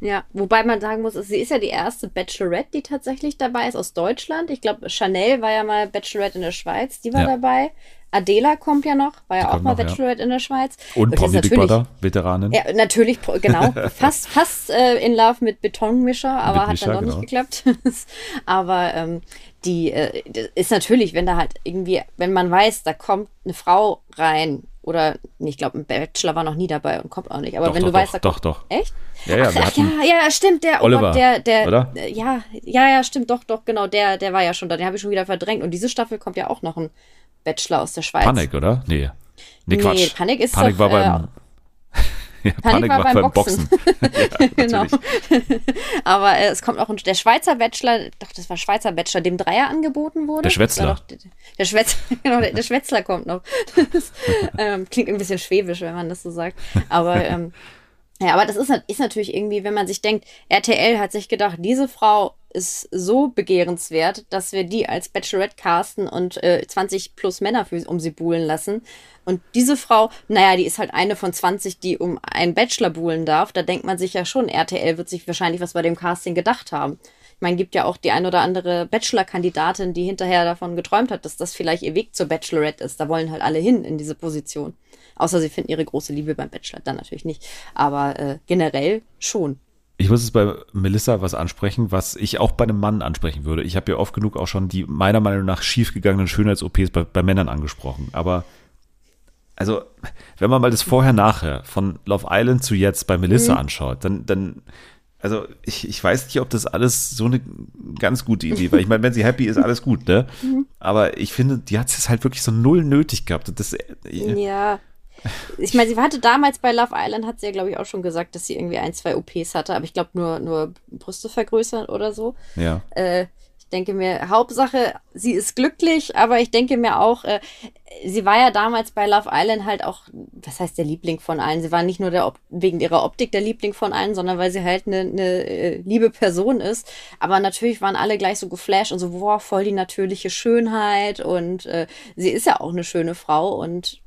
Ja, wobei man sagen muss, sie ist ja die erste Bachelorette, die tatsächlich dabei ist aus Deutschland. Ich glaube, Chanel war ja mal Bachelorette in der Schweiz, die war Ja. dabei. Adela kommt ja noch, war ja auch mal noch, ja. Bachelorette in der Schweiz. Und Promi Big Brother, Veteranin. Ja, natürlich, genau. Fast, fast äh, in Love mit Betonmischer, aber Mit hat dann Mischa, doch genau. nicht geklappt. aber ähm, die äh, ist natürlich, wenn da halt irgendwie, wenn man weiß, da kommt eine Frau rein oder nee, ich glaube, ein Bachelor war noch nie dabei und kommt auch nicht. Aber Doch, wenn doch, du weißt, doch, doch, doch. Echt? Ja, ja, Ach, ja, ja, stimmt, der, oh Oliver, Gott, der, der, oder? äh, ja, ja, ja, stimmt, doch, doch, genau, der, der war ja schon da, den habe ich schon wieder verdrängt. Und diese Staffel kommt ja auch noch ein Bachelor aus der Schweiz. Panik, oder? Nee. Nee, Nee, Quatsch. Panik ist Panik doch, war äh, beim ja, Panik, war, beim Boxen. ja, Genau. Aber äh, es kommt auch ein, der Schweizer Bachelor, doch, das war Schweizer Bachelor, dem Dreier angeboten wurde. Der Schwätzler. War doch Der, der, Schwätz, genau, der, der Schwätzler kommt noch. Das, ähm, klingt ein bisschen schwäbisch, wenn man das so sagt. Aber ähm, ja, aber das ist, ist natürlich irgendwie, wenn man sich denkt, RTL hat sich gedacht, diese Frau ist so begehrenswert, dass wir die als Bachelorette casten und äh, 20 plus Männer für, um sie buhlen lassen. Und diese Frau, naja, die ist halt eine von 20, die um einen Bachelor buhlen darf. Da denkt man sich ja schon, RTL wird sich wahrscheinlich was bei dem Casting gedacht haben. Ich meine, gibt ja auch die ein oder andere Bachelor-Kandidatin, die hinterher davon geträumt hat, dass das vielleicht ihr Weg zur Bachelorette ist. Da wollen halt alle hin in diese Position. Außer sie finden ihre große Liebe beim Bachelor, dann natürlich nicht. Aber äh, generell schon. Ich muss es bei Melissa was ansprechen, was ich auch bei einem Mann ansprechen würde. Ich habe ja oft genug auch schon die meiner Meinung nach schiefgegangenen Schönheits-OPs bei, bei Männern angesprochen. Aber also, wenn man mal das Vorher-Nachher von Love Island zu jetzt bei Melissa Mhm. anschaut, dann, dann, also ich, ich weiß nicht, ob das alles so eine ganz gute Idee war. Ich meine, wenn sie happy ist, alles gut, ne? Mhm. Aber ich finde, die hat es halt wirklich so null nötig gehabt. Das, Ja. Ich meine, sie hatte damals bei Love Island, hat sie ja, glaube ich, auch schon gesagt, dass sie irgendwie ein, zwei OPs hatte, aber ich glaube nur, nur Brüste vergrößert oder so. ja. Äh, ich denke mir, Hauptsache, sie ist glücklich, aber ich denke mir auch, äh, sie war ja damals bei Love Island halt auch, was heißt der Liebling von allen? Sie war nicht nur der wegen ihrer Optik der Liebling von allen, sondern weil sie halt eine, eine äh, liebe Person ist. Aber natürlich waren alle gleich so geflasht und so, boah, voll die natürliche Schönheit und äh, sie ist ja auch eine schöne Frau und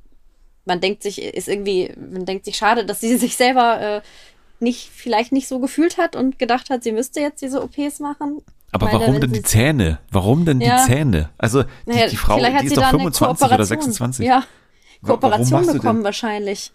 man denkt sich, ist irgendwie, man denkt sich schade, dass sie sich selber äh, nicht, vielleicht nicht so gefühlt hat und gedacht hat, sie müsste jetzt diese OPs machen. Aber Meine, warum denn die Zähne? Warum denn Ja. die Zähne? Also, die, Naja, die Frau, die sie ist doch da eine 25 oder Kooperation. 26. Ja, Kooperation bekommen wahrscheinlich.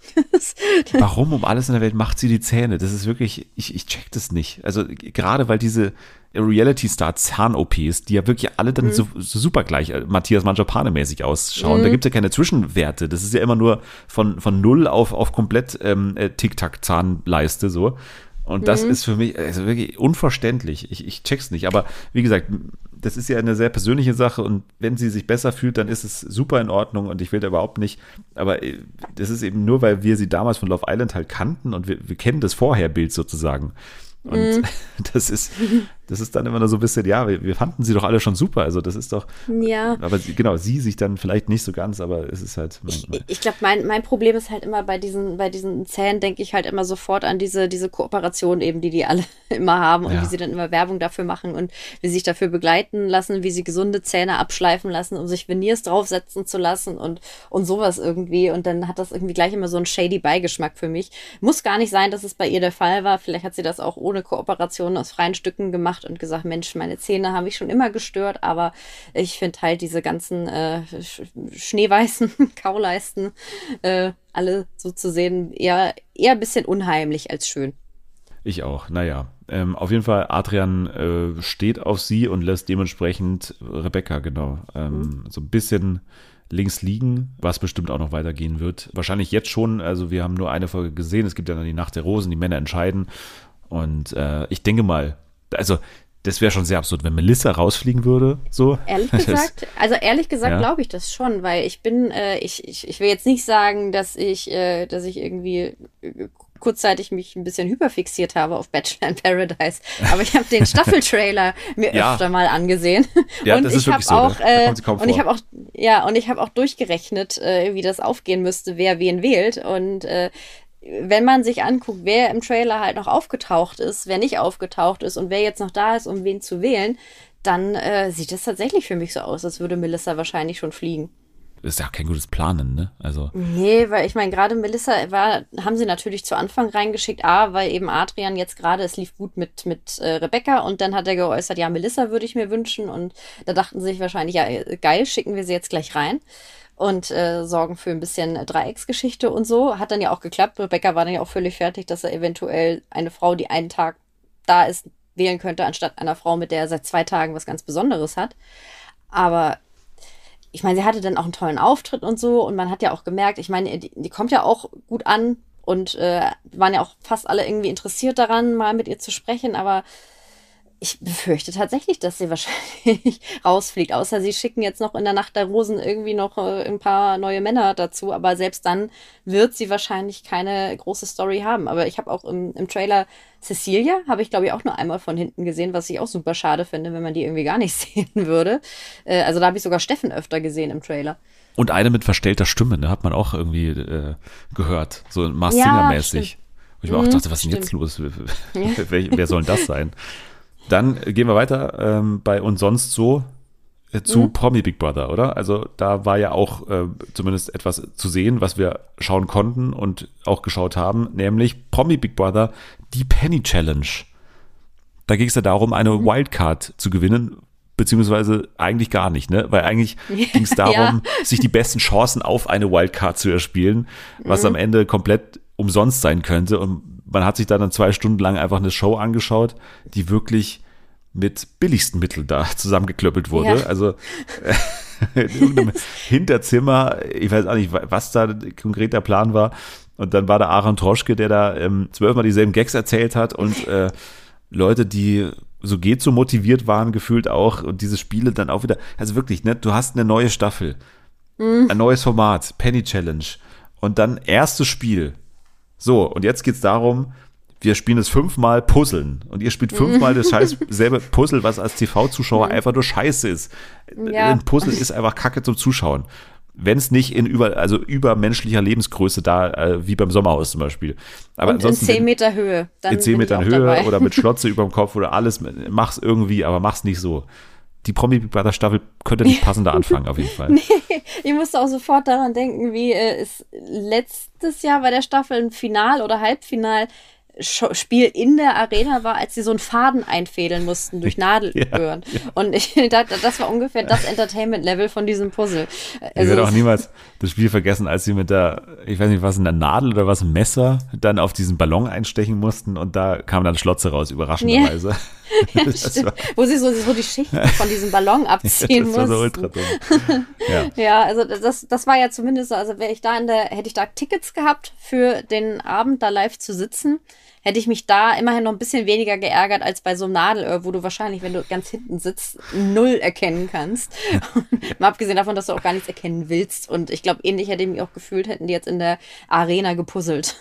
Warum um alles in der Welt macht sie die Zähne? Das ist wirklich, ich, ich check das nicht. Also gerade weil diese Reality-Star-Zahn-OPs, die ja wirklich alle Mhm. dann so, so super gleich äh, Matthias Mangiapane-mäßig ausschauen, da gibt's ja keine Zwischenwerte. Das ist ja immer nur von, von null auf, auf komplett ähm, äh, Tic-Tac-Zahnleiste so. Und das Mhm. ist für mich also wirklich unverständlich. Ich, ich check's nicht. Aber wie gesagt, das ist ja eine sehr persönliche Sache und wenn sie sich besser fühlt, dann ist es super in Ordnung und ich will da überhaupt nicht. Aber äh, das ist eben nur, weil wir sie damals von Love Island halt kannten und wir, wir kennen das Vorherbild sozusagen. Und das ist, das ist dann immer nur so ein bisschen, ja, wir, wir fanden sie doch alle schon super. Also das ist doch, Ja. aber sie, genau, sie sich dann vielleicht nicht so ganz, aber es ist halt. Ich, ich glaube, mein, mein Problem ist halt immer bei diesen, bei diesen Zähnen, denke ich halt immer sofort an diese, diese Kooperation eben, die die alle immer haben und Ja. wie sie dann immer Werbung dafür machen und wie sie sich dafür begleiten lassen, wie sie gesunde Zähne abschleifen lassen, um sich Veneers draufsetzen zu lassen und, und sowas irgendwie. Und dann hat das irgendwie gleich immer so einen shady Beigeschmack für mich. Muss gar nicht sein, dass es bei ihr der Fall war. Vielleicht hat sie das auch ohne Kooperation aus freien Stücken gemacht und gesagt, Mensch, meine Zähne haben mich schon immer gestört, aber ich finde halt diese ganzen äh, sch- schneeweißen Kauleisten, äh, alle so zu sehen, eher, eher ein bisschen unheimlich als schön. Ich auch, naja. Ähm, auf jeden Fall, Adrian äh, steht auf sie und lässt dementsprechend Rebecca, genau, ähm, so ein bisschen links liegen, was bestimmt auch noch weitergehen wird. Wahrscheinlich jetzt schon, also wir haben nur eine Folge gesehen, es gibt ja dann die Nacht der Rosen, die Männer entscheiden. Und äh, ich denke mal, also das wäre schon sehr absurd, wenn Melissa rausfliegen würde, so. Ehrlich gesagt, also ehrlich gesagt Ja. glaube ich das schon, weil ich bin, äh, ich, ich, ich will jetzt nicht sagen, dass ich, äh, dass ich irgendwie äh, kurzzeitig mich ein bisschen hyperfixiert habe auf Bachelor in Paradise. Aber ich habe den Staffeltrailer mir Ja. öfter mal angesehen. Ja, und das ist ich habe so, ne? auch, kaum und ich habe auch, ja, und ich habe auch durchgerechnet, äh, wie das aufgehen müsste, wer wen wählt. Und äh, wenn man sich anguckt, wer im Trailer halt noch aufgetaucht ist, wer nicht aufgetaucht ist und wer jetzt noch da ist, um wen zu wählen, dann äh, sieht es tatsächlich für mich so aus, als würde Melissa wahrscheinlich schon fliegen. Das ist ja kein gutes Planen, ne? Also, Nee, weil ich meine, gerade Melissa war, haben sie natürlich zu Anfang reingeschickt, A, weil eben Adrian jetzt gerade, es lief gut mit, mit äh, Rebecca und dann hat er geäußert, ja, Melissa würde ich mir wünschen und da dachten sie sich wahrscheinlich, ja, geil, schicken wir sie jetzt gleich rein und äh, sorgen für ein bisschen Dreiecksgeschichte und so. Hat dann ja auch geklappt. Rebecca war dann ja auch völlig fertig, dass er eventuell eine Frau, die einen Tag da ist, wählen könnte, anstatt einer Frau, mit der er seit zwei Tagen was ganz Besonderes hat. Aber ich meine, sie hatte dann auch einen tollen Auftritt und so und man hat ja auch gemerkt, ich meine, die, die kommt ja auch gut an und äh, waren ja auch fast alle irgendwie interessiert daran, mal mit ihr zu sprechen, aber ich befürchte tatsächlich, dass sie wahrscheinlich rausfliegt, außer sie schicken jetzt noch in der Nacht der Rosen irgendwie noch äh, ein paar neue Männer dazu, aber selbst dann wird sie wahrscheinlich keine große Story haben. Aber ich habe auch im, im Trailer Cecilia, habe ich glaube ich auch nur einmal von hinten gesehen, was ich auch super schade finde, wenn man die irgendwie gar nicht sehen würde. Äh, also da habe ich sogar Steffen öfter gesehen im Trailer. und eine mit verstellter Stimme, ne? Hat man auch irgendwie äh, gehört. So Mars Ja, Singer-mäßig. Und ich mir auch Mhm, dachte, was ist denn jetzt los? wer, wer soll denn das sein? Dann gehen wir weiter ähm, bei uns sonst so äh, zu Mhm. Promi Big Brother, oder? Also da war ja auch äh, zumindest etwas zu sehen, was wir schauen konnten und auch geschaut haben, nämlich Promi Big Brother, die Penny Challenge. Da ging es ja darum, eine Mhm. Wildcard zu gewinnen, beziehungsweise eigentlich gar nicht, ne? Weil eigentlich ging es darum, sich die besten Chancen auf eine Wildcard zu erspielen, was Mhm. am Ende komplett umsonst sein könnte. Und man hat sich da dann zwei Stunden lang einfach eine Show angeschaut, die wirklich mit billigsten Mitteln da zusammengeklöppelt wurde. Ja. Also äh, in irgendeinem Hinterzimmer, ich weiß auch nicht, was da konkret der Plan war. Und dann war da Aaron Troschke, der da ähm, zwölfmal dieselben Gags erzählt hat und äh, Leute, die so geht so motiviert waren, gefühlt auch und diese Spiele dann auch wieder, also wirklich, ne, du hast eine neue Staffel, ein neues Format, Penny Challenge und dann erstes Spiel. So, und jetzt geht's darum, wir spielen es fünfmal Puzzeln und ihr spielt fünfmal das scheiß selbe Puzzle, was als TV-Zuschauer einfach nur scheiße ist. Ja. Ein Puzzle ist einfach Kacke zum Zuschauen. Wenn es nicht in über, also übermenschlicher Lebensgröße da, äh, wie beim Sommerhaus zum Beispiel. Aber Und in ansonsten 10 Meter Höhe. Dann in 10 bin ich Metern auch Höhe dabei. oder mit Schlotze über dem Kopf oder alles. Mach's irgendwie, aber mach's nicht so. Die Promi Big Brother Staffel könnte nicht passender anfangen, auf jeden Fall. Ich musste auch sofort daran denken, wie äh, es letztes Jahr bei der Staffel ein Final oder Halbfinal Spiel in der Arena war, als sie so einen Faden einfädeln mussten durch Nadelröhren. Und ich, da, das war ungefähr das Entertainment-Level von diesem Puzzle. Ich Also, werde auch niemals das Spiel vergessen, als sie mit der, ich weiß nicht, was, eine Nadel oder was, ein Messer, dann auf diesen Ballon einstechen mussten und da kam dann Schlotze raus, überraschenderweise. das, stimmt. war, wo sie so, so die Schichten von diesem Ballon abziehen das war so mussten. Ja. Ja, also das, das war ja zumindest so, also wäre ich da in der, hätte ich da Tickets gehabt für den Abend da live zu sitzen, hätte ich mich da immerhin noch ein bisschen weniger geärgert als bei so einem Nadelöhr, wo du wahrscheinlich, wenn du ganz hinten sitzt, null erkennen kannst. Mal abgesehen davon, dass du auch gar nichts erkennen willst. Und ich glaube, ähnlich hätte ich mich auch gefühlt, hätten die jetzt in der Arena gepuzzelt.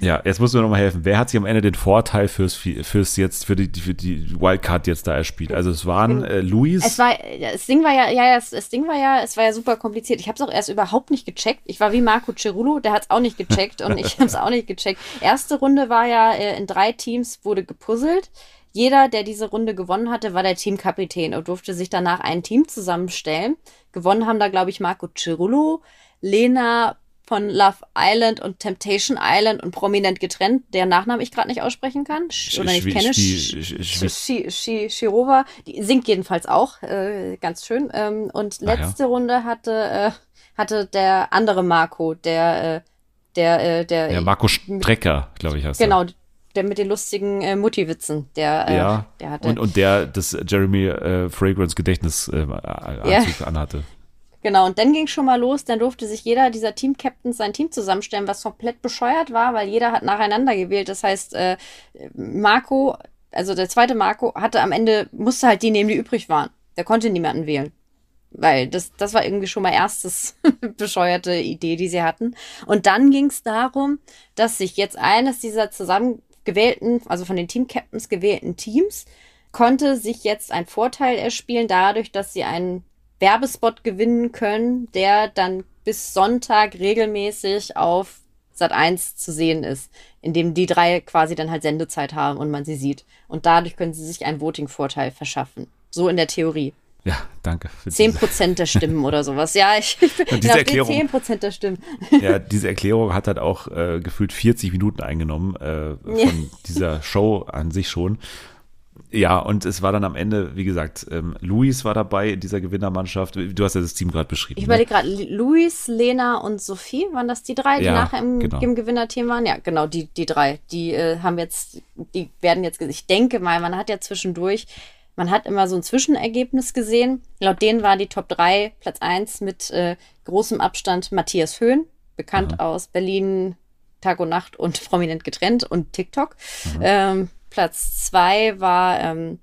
Ja, jetzt musst du mir noch mal helfen. Wer hat sich am Ende den Vorteil fürs, fürs jetzt, für die, für die Wildcard jetzt da erspielt? Also es waren äh, Luis. Es war, das Ding war ja, ja, ja, das, das Ding war ja, es war ja super kompliziert. Ich habe es auch erst überhaupt nicht gecheckt. Ich war wie Marco Cerullo, der hat es auch nicht gecheckt und ich habe es auch nicht gecheckt. Erste Runde war ja äh, in drei Teams wurde gepuzzelt. Jeder, der diese Runde gewonnen hatte, war der Teamkapitän und durfte sich danach ein Team zusammenstellen. Gewonnen haben da, glaube ich, Marco Cerullo, Lena von Love Island und Temptation Island und prominent getrennt, der Nachnamen ich gerade nicht aussprechen kann Sch- oder nicht kenne. Shirova, die singt jedenfalls auch, äh, ganz schön. Ähm, und ja. letzte Runde hatte, äh, hatte der andere Marco, der, äh, der, äh, der, ja, Marco Strecker, glaube ich, heißt genau, der mit den lustigen äh, Mutti-Witzen, der, er. äh, Ja, der hatte. und, und der das Jeremy äh, Fragrance Gedächtnis äh, Anzug anhatte. Genau, und dann ging schon mal los, dann durfte sich jeder dieser Team-Captains sein Team zusammenstellen, was komplett bescheuert war, weil jeder hat nacheinander gewählt. Das heißt, äh, Marco, also der zweite Marco, hatte am Ende, musste halt die nehmen, die übrig waren. Der konnte niemanden wählen. Weil das, das war irgendwie schon mal erstes bescheuerte Idee, die sie hatten. Und dann ging es darum, dass sich jetzt eines dieser zusammengewählten, also von den Team-Captains gewählten Teams, konnte sich jetzt ein Vorteil erspielen, dadurch, dass sie einen Werbespot gewinnen können, der dann bis Sonntag regelmäßig auf Sat 1 zu sehen ist, in dem die drei quasi dann halt Sendezeit haben und man sie sieht. Und dadurch können sie sich einen Voting-Vorteil verschaffen. So in der Theorie. Ja, danke. Für 10% der Stimmen oder sowas. Ja, ich, ich bin diese Erklärung, 10% der Stimmen. Ja, diese Erklärung hat halt auch äh, gefühlt 40 Minuten eingenommen äh, von ja. dieser Show an sich schon. Ja, und es war dann am Ende, wie gesagt, ähm, Luis war dabei in dieser Gewinnermannschaft. Du hast ja das Team gerade beschrieben. Ich überlege ne? gerade, Luis, Lena und Sophie, waren das die drei, die ja, nachher im, genau. im Gewinnerteam waren? Ja, genau, die, die drei. Die äh, haben jetzt, die werden jetzt, ich denke mal, man hat ja zwischendurch, man hat immer so ein Zwischenergebnis gesehen. Laut denen war die Top 3, Platz 1 mit äh, großem Abstand Matthias Höhn, bekannt Aha. aus Berlin, Tag und Nacht und prominent getrennt und TikTok. Ähm, Platz zwei war ähm,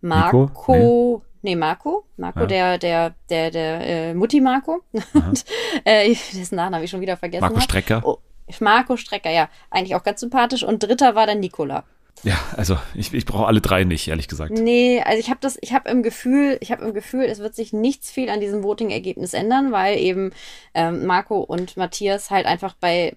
Marco. Nee. nee. Marco. Marco, ja. der, der, der, der äh, Mutti Marco. Und, äh, dessen Namen habe ich schon wieder vergessen. Marco Strecker. Oh, Marco Strecker, ja. Eigentlich auch ganz sympathisch. Und dritter war dann Nikola. Ja, also ich, ich brauche alle drei nicht, ehrlich gesagt. Nee, also ich habe das, ich habe im Gefühl, ich habe im Gefühl, es wird sich nichts viel an diesem Voting-Ergebnis ändern, weil eben ähm, Marco und Matthias halt einfach bei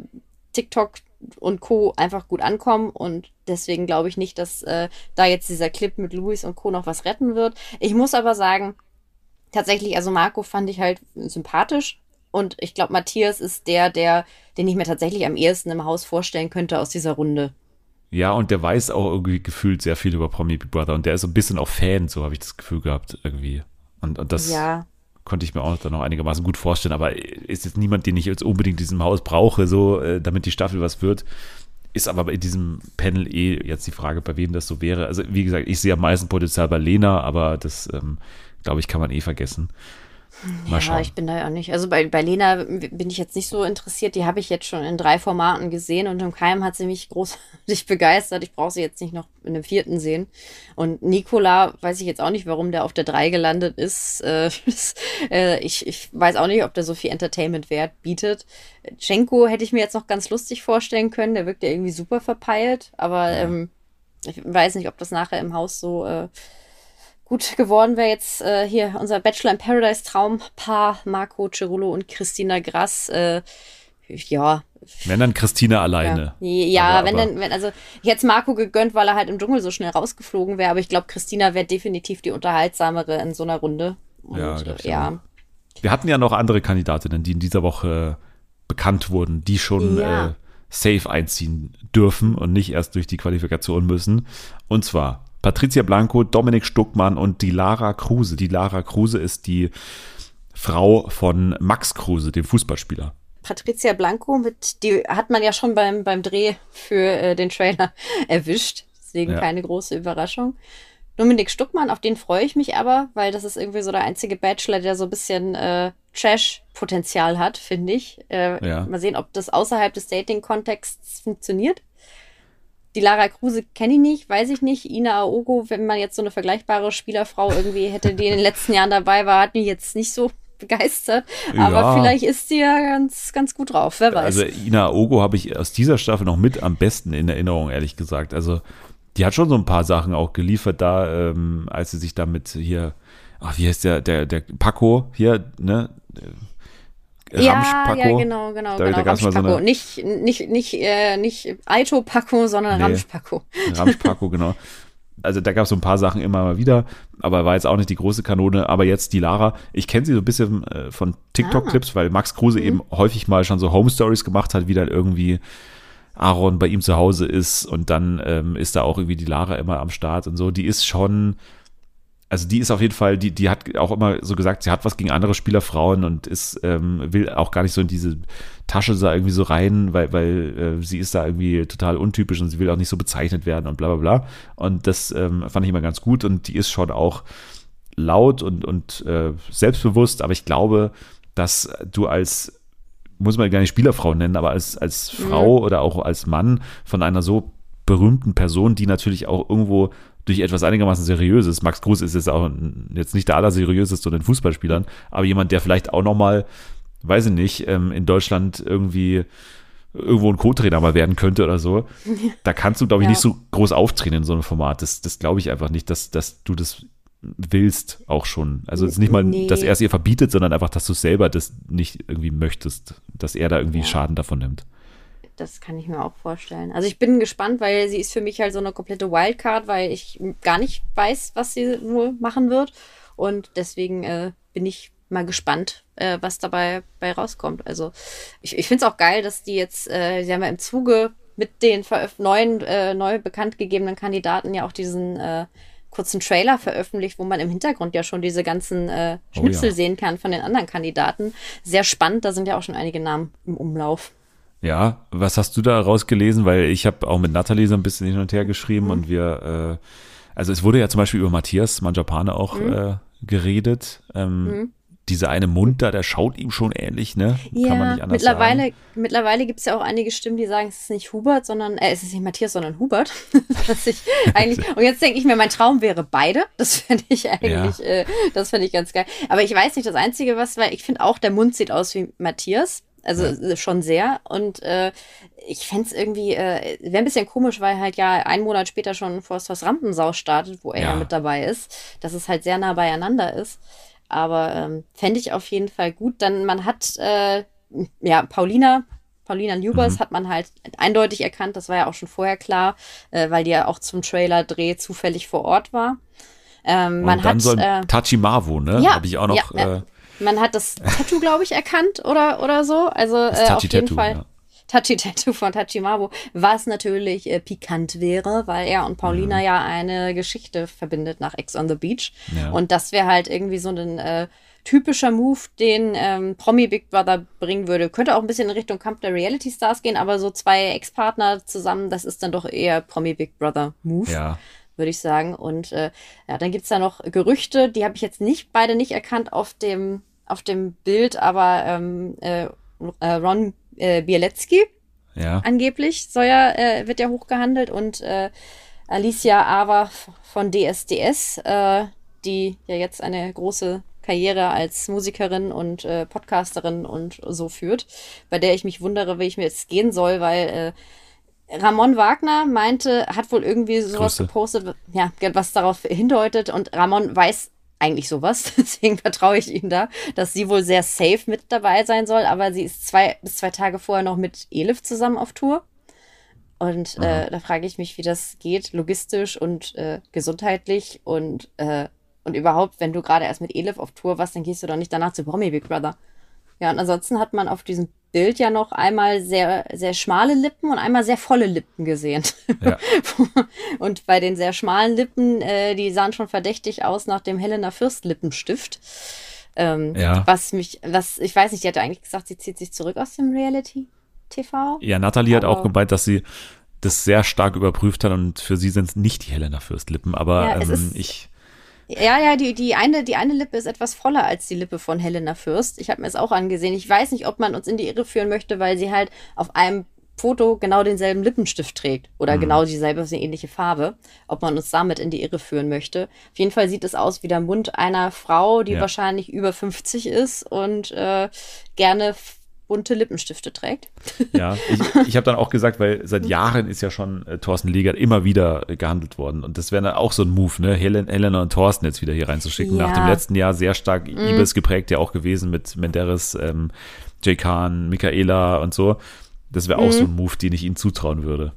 TikTok und Co. einfach gut ankommen und deswegen glaube ich nicht, dass äh, da jetzt dieser Clip mit Luis und Co. noch was retten wird. Ich muss aber sagen, tatsächlich, also Marco fand ich halt sympathisch und ich glaube, Matthias ist der, der, den ich mir tatsächlich am ehesten im Haus vorstellen könnte aus dieser Runde. Ja, und der weiß auch irgendwie gefühlt sehr viel über Promi Big Brother und der ist so ein bisschen auch Fan, so habe ich das Gefühl gehabt irgendwie. Und, und das ja. Konnte ich mir auch dann noch einigermaßen gut vorstellen, aber ist jetzt niemand, den ich jetzt unbedingt in diesem Haus brauche, so äh, damit die Staffel was wird. Ist aber in diesem Panel eh jetzt die Frage, bei wem das so wäre. Also, wie gesagt, ich sehe am meisten Potenzial bei Lena, aber das, ähm, glaube ich, kann man eh vergessen. Mal ja, ich bin da ja nicht. Also bei, bei Lena bin ich jetzt nicht so interessiert. Die habe ich jetzt schon in drei Formaten gesehen und im Keim hat sie mich großartig begeistert. Ich brauche sie jetzt nicht noch in einem vierten sehen. Und Nikola weiß ich jetzt auch nicht, warum der auf der drei gelandet ist. Äh, äh, ich, ich weiß auch nicht, ob der so viel Entertainment-Wert bietet. Chenko hätte ich mir jetzt noch ganz lustig vorstellen können. Der wirkt ja irgendwie super verpeilt. Aber ja. ähm, ich weiß nicht, ob das nachher im Haus so... Äh, gut geworden wäre jetzt äh, hier unser Bachelor in Paradise Traumpaar Marco Cerullo und Christina Grass. Äh, ja. Wenn dann Christina alleine. Ja, ja aber, wenn aber. dann, wenn, also ich hätte Marco gegönnt, weil er halt im Dschungel so schnell rausgeflogen wäre, aber ich glaube, Christina wäre definitiv die unterhaltsamere in so einer Runde. Und, ja, ja. Wir hatten ja noch andere Kandidatinnen, die in dieser Woche bekannt wurden, die schon ja. äh, safe einziehen dürfen und nicht erst durch die Qualifikation müssen. Und zwar Patricia Blanco, Dominik Stuckmann und die Lara Kruse. Die Lara Kruse ist die Frau von Max Kruse, dem Fußballspieler. Patricia Blanco, mit, die hat man ja schon beim, beim Dreh für äh, den Trailer erwischt. Deswegen ja. keine große Überraschung. Dominik Stuckmann, auf den freue ich mich aber, weil das ist irgendwie so der einzige Bachelor, der so ein bisschen äh, Trash-Potenzial hat, finde ich. Äh, ja. Mal sehen, ob das außerhalb des Dating-Kontexts funktioniert. Die Lara Kruse kenne ich nicht, weiß ich nicht. Ina Aogo, wenn man jetzt so eine vergleichbare Spielerfrau irgendwie hätte, die in den letzten Jahren dabei war, hat mich jetzt nicht so begeistert. Aber ja. vielleicht ist sie ja ganz, ganz gut drauf. Wer weiß. Also Ina Aogo habe ich aus dieser Staffel noch mit am besten in Erinnerung, ehrlich gesagt. Also die hat schon so ein paar Sachen auch geliefert da, ähm, als sie sich damit hier, ach, wie heißt der, der, der Paco hier, ne? Ramschpacko. Ja, ja, genau, genau, da, genau. Da Ramschpacko. So eine, nicht, nicht, nicht, äh, nicht Aito-Packo, sondern nee, Ramschpacko. Ramschpacko, genau. Also da gab es so ein paar Sachen immer mal wieder, aber war jetzt auch nicht die große Kanone. Aber jetzt die Lara, ich kenne sie so ein bisschen äh, von TikTok-Clips, ah. weil Max Kruse mhm. eben häufig mal schon so Home-Stories gemacht hat, wie dann irgendwie Aaron bei ihm zu Hause ist und dann ähm, ist da auch irgendwie die Lara immer am Start und so. Die ist schon, also die ist auf jeden Fall, die, die hat auch immer so gesagt, sie hat was gegen andere Spielerfrauen und ist, ähm, will auch gar nicht so in diese Tasche da irgendwie so rein, weil, weil äh, sie ist da irgendwie total untypisch und sie will auch nicht so bezeichnet werden und bla bla bla. Und das ähm, fand ich immer ganz gut und die ist schon auch laut und, und äh, selbstbewusst, aber ich glaube, dass du als, muss man gar nicht Spielerfrau nennen, aber als, als Frau mhm. oder auch als Mann von einer so berühmten Person, die natürlich auch irgendwo durch etwas einigermaßen Seriöses. Max Kruse ist jetzt auch jetzt nicht der allerseriöseste unter den Fußballspielern, aber jemand, der vielleicht auch nochmal, weiß ich nicht, ähm, in Deutschland irgendwie irgendwo ein Co-Trainer mal werden könnte oder so. Da kannst du, glaube ich, Ja. nicht so groß auftreten in so einem Format. Das, das glaube ich einfach nicht, dass, dass du das willst auch schon. Also es ist nicht mal, Nee. dass er es ihr verbietet, sondern einfach, dass du selber das nicht irgendwie möchtest, dass er da irgendwie Ja. Schaden davon nimmt. Das kann ich mir auch vorstellen. Also ich bin gespannt, weil sie ist für mich halt so eine komplette Wildcard, weil ich gar nicht weiß, was sie wohl machen wird. Und deswegen äh, bin ich mal gespannt, äh, was dabei bei rauskommt. Also ich, ich finde es auch geil, dass die jetzt, äh, sie haben ja im Zuge mit den neuen, äh, neu bekannt gegebenen Kandidaten ja auch diesen äh, kurzen Trailer veröffentlicht, wo man im Hintergrund ja schon diese ganzen äh, Oh Schnipsel ja. sehen kann von den anderen Kandidaten. Sehr spannend, da sind ja auch schon einige Namen im Umlauf. Ja, was hast du da rausgelesen? Weil ich habe auch mit Nathalie so ein bisschen hin und her geschrieben Mhm. und wir, äh, also es wurde ja zum Beispiel über Matthias Manjapane auch Mhm. äh, geredet. Ähm, Dieser eine Mund da, der schaut ihm schon ähnlich, ne? Kann man nicht anders mittlerweile, sagen. mittlerweile gibt es ja auch einige Stimmen, die sagen, es ist nicht Hubert, sondern äh, es ist nicht Matthias, sondern Hubert. Was ich eigentlich, und jetzt denke ich mir, mein Traum wäre beide. Das fände ich eigentlich, äh, das fände ich ganz geil. Aber ich weiß nicht, das Einzige, was, weil ich finde auch, der Mund sieht aus wie Matthias. Also äh, schon sehr. Und äh, ich fände es irgendwie, äh, wäre ein bisschen komisch, weil halt ja ein Monat später schon Forsthaus Rampensau startet, wo er ja. Ja. mit dabei ist, dass es halt sehr nah beieinander ist. Aber ähm, fände ich auf jeden Fall gut. Dann man hat, äh, ja, Paulina, Paulina Newbers Mhm. hat man halt eindeutig erkannt, das war ja auch schon vorher klar, äh, weil die ja auch zum Trailer-Dreh zufällig vor Ort war. Ähm, man dann hat, soll äh, Tachimavu, ne? ja, Habe ich auch noch. ja, ja. Äh, man hat das Tattoo, glaube ich, erkannt oder, oder so. Also äh, auf Tachi jeden Tattoo, Fall. ja. Tachi-Tattoo von Tachimabu, was natürlich äh, pikant wäre, weil er und Paulina ja eine Geschichte verbindet nach Ex on the Beach. Ja. Und das wäre halt irgendwie so ein äh, typischer Move, den ähm, Promi Big Brother bringen würde. Könnte auch ein bisschen in Richtung Kampf der Reality Stars gehen, aber so zwei Ex-Partner zusammen, das ist dann doch eher Promi Big Brother Move Ja. würde ich sagen. Und äh, ja, dann gibt's da noch Gerüchte, die habe ich jetzt nicht beide nicht erkannt auf dem, auf dem Bild, aber ähm, äh, äh, Ron äh, Bieletzki Ja. angeblich soll ja, äh, wird ja hochgehandelt und äh, Alicia Ava von DSDS, äh, die ja jetzt eine große Karriere als Musikerin und äh, Podcasterin und so führt, bei der ich mich wundere, wie ich mir jetzt gehen soll, weil äh, Ramon Wagner meinte, hat wohl irgendwie sowas Grüße. gepostet, ja, was darauf hindeutet und Ramon weiß eigentlich sowas, deswegen vertraue ich ihm da, dass sie wohl sehr safe mit dabei sein soll, aber sie ist zwei bis zwei Tage vorher noch mit Elif zusammen auf Tour. Und äh, da frage ich mich, wie das geht, logistisch und äh, gesundheitlich und, äh, und überhaupt, wenn du gerade erst mit Elif auf Tour warst, dann gehst du doch nicht danach zu Promi Big Brother. Ja, und ansonsten hat man auf diesem Bild ja noch einmal sehr, sehr schmale Lippen und einmal sehr volle Lippen gesehen. Ja. und bei den sehr schmalen Lippen, äh, die sahen schon verdächtig aus nach dem Helena Fürst Lippenstift. Ähm, Ja. Was mich, was, ich weiß nicht, die hatte eigentlich gesagt, sie zieht sich zurück aus dem Reality TV. Ja, Nathalie hat auch gemeint, dass sie das sehr stark überprüft hat und für sie sind es nicht die Helena Fürst-Lippen, aber Ja, ähm, ich, Ja, ja, die, die, eine, die eine Lippe ist etwas voller als die Lippe von Helena Fürst. Ich habe mir es auch angesehen. Ich weiß nicht, ob man uns in die Irre führen möchte, weil sie halt auf einem Foto genau denselben Lippenstift trägt oder Mhm. genau dieselbe, eine ähnliche Farbe. Ob man uns damit in die Irre führen möchte. Auf jeden Fall sieht es aus wie der Mund einer Frau, die Ja. wahrscheinlich über 50 ist und äh, gerne bunte Lippenstifte trägt. ja, ich, ich habe dann auch gesagt, weil seit Jahren ist ja schon äh, Thorsten Legert immer wieder äh, gehandelt worden und das wäre dann auch so ein Move, ne, Helen, Helena und Thorsten jetzt wieder hier reinzuschicken. Ja. Nach dem letzten Jahr sehr stark Ibis geprägt ja auch gewesen mit Menderes, ähm, Jay Khan, Michaela und so. Das wäre auch Mhm. so ein Move, den ich ihnen zutrauen würde.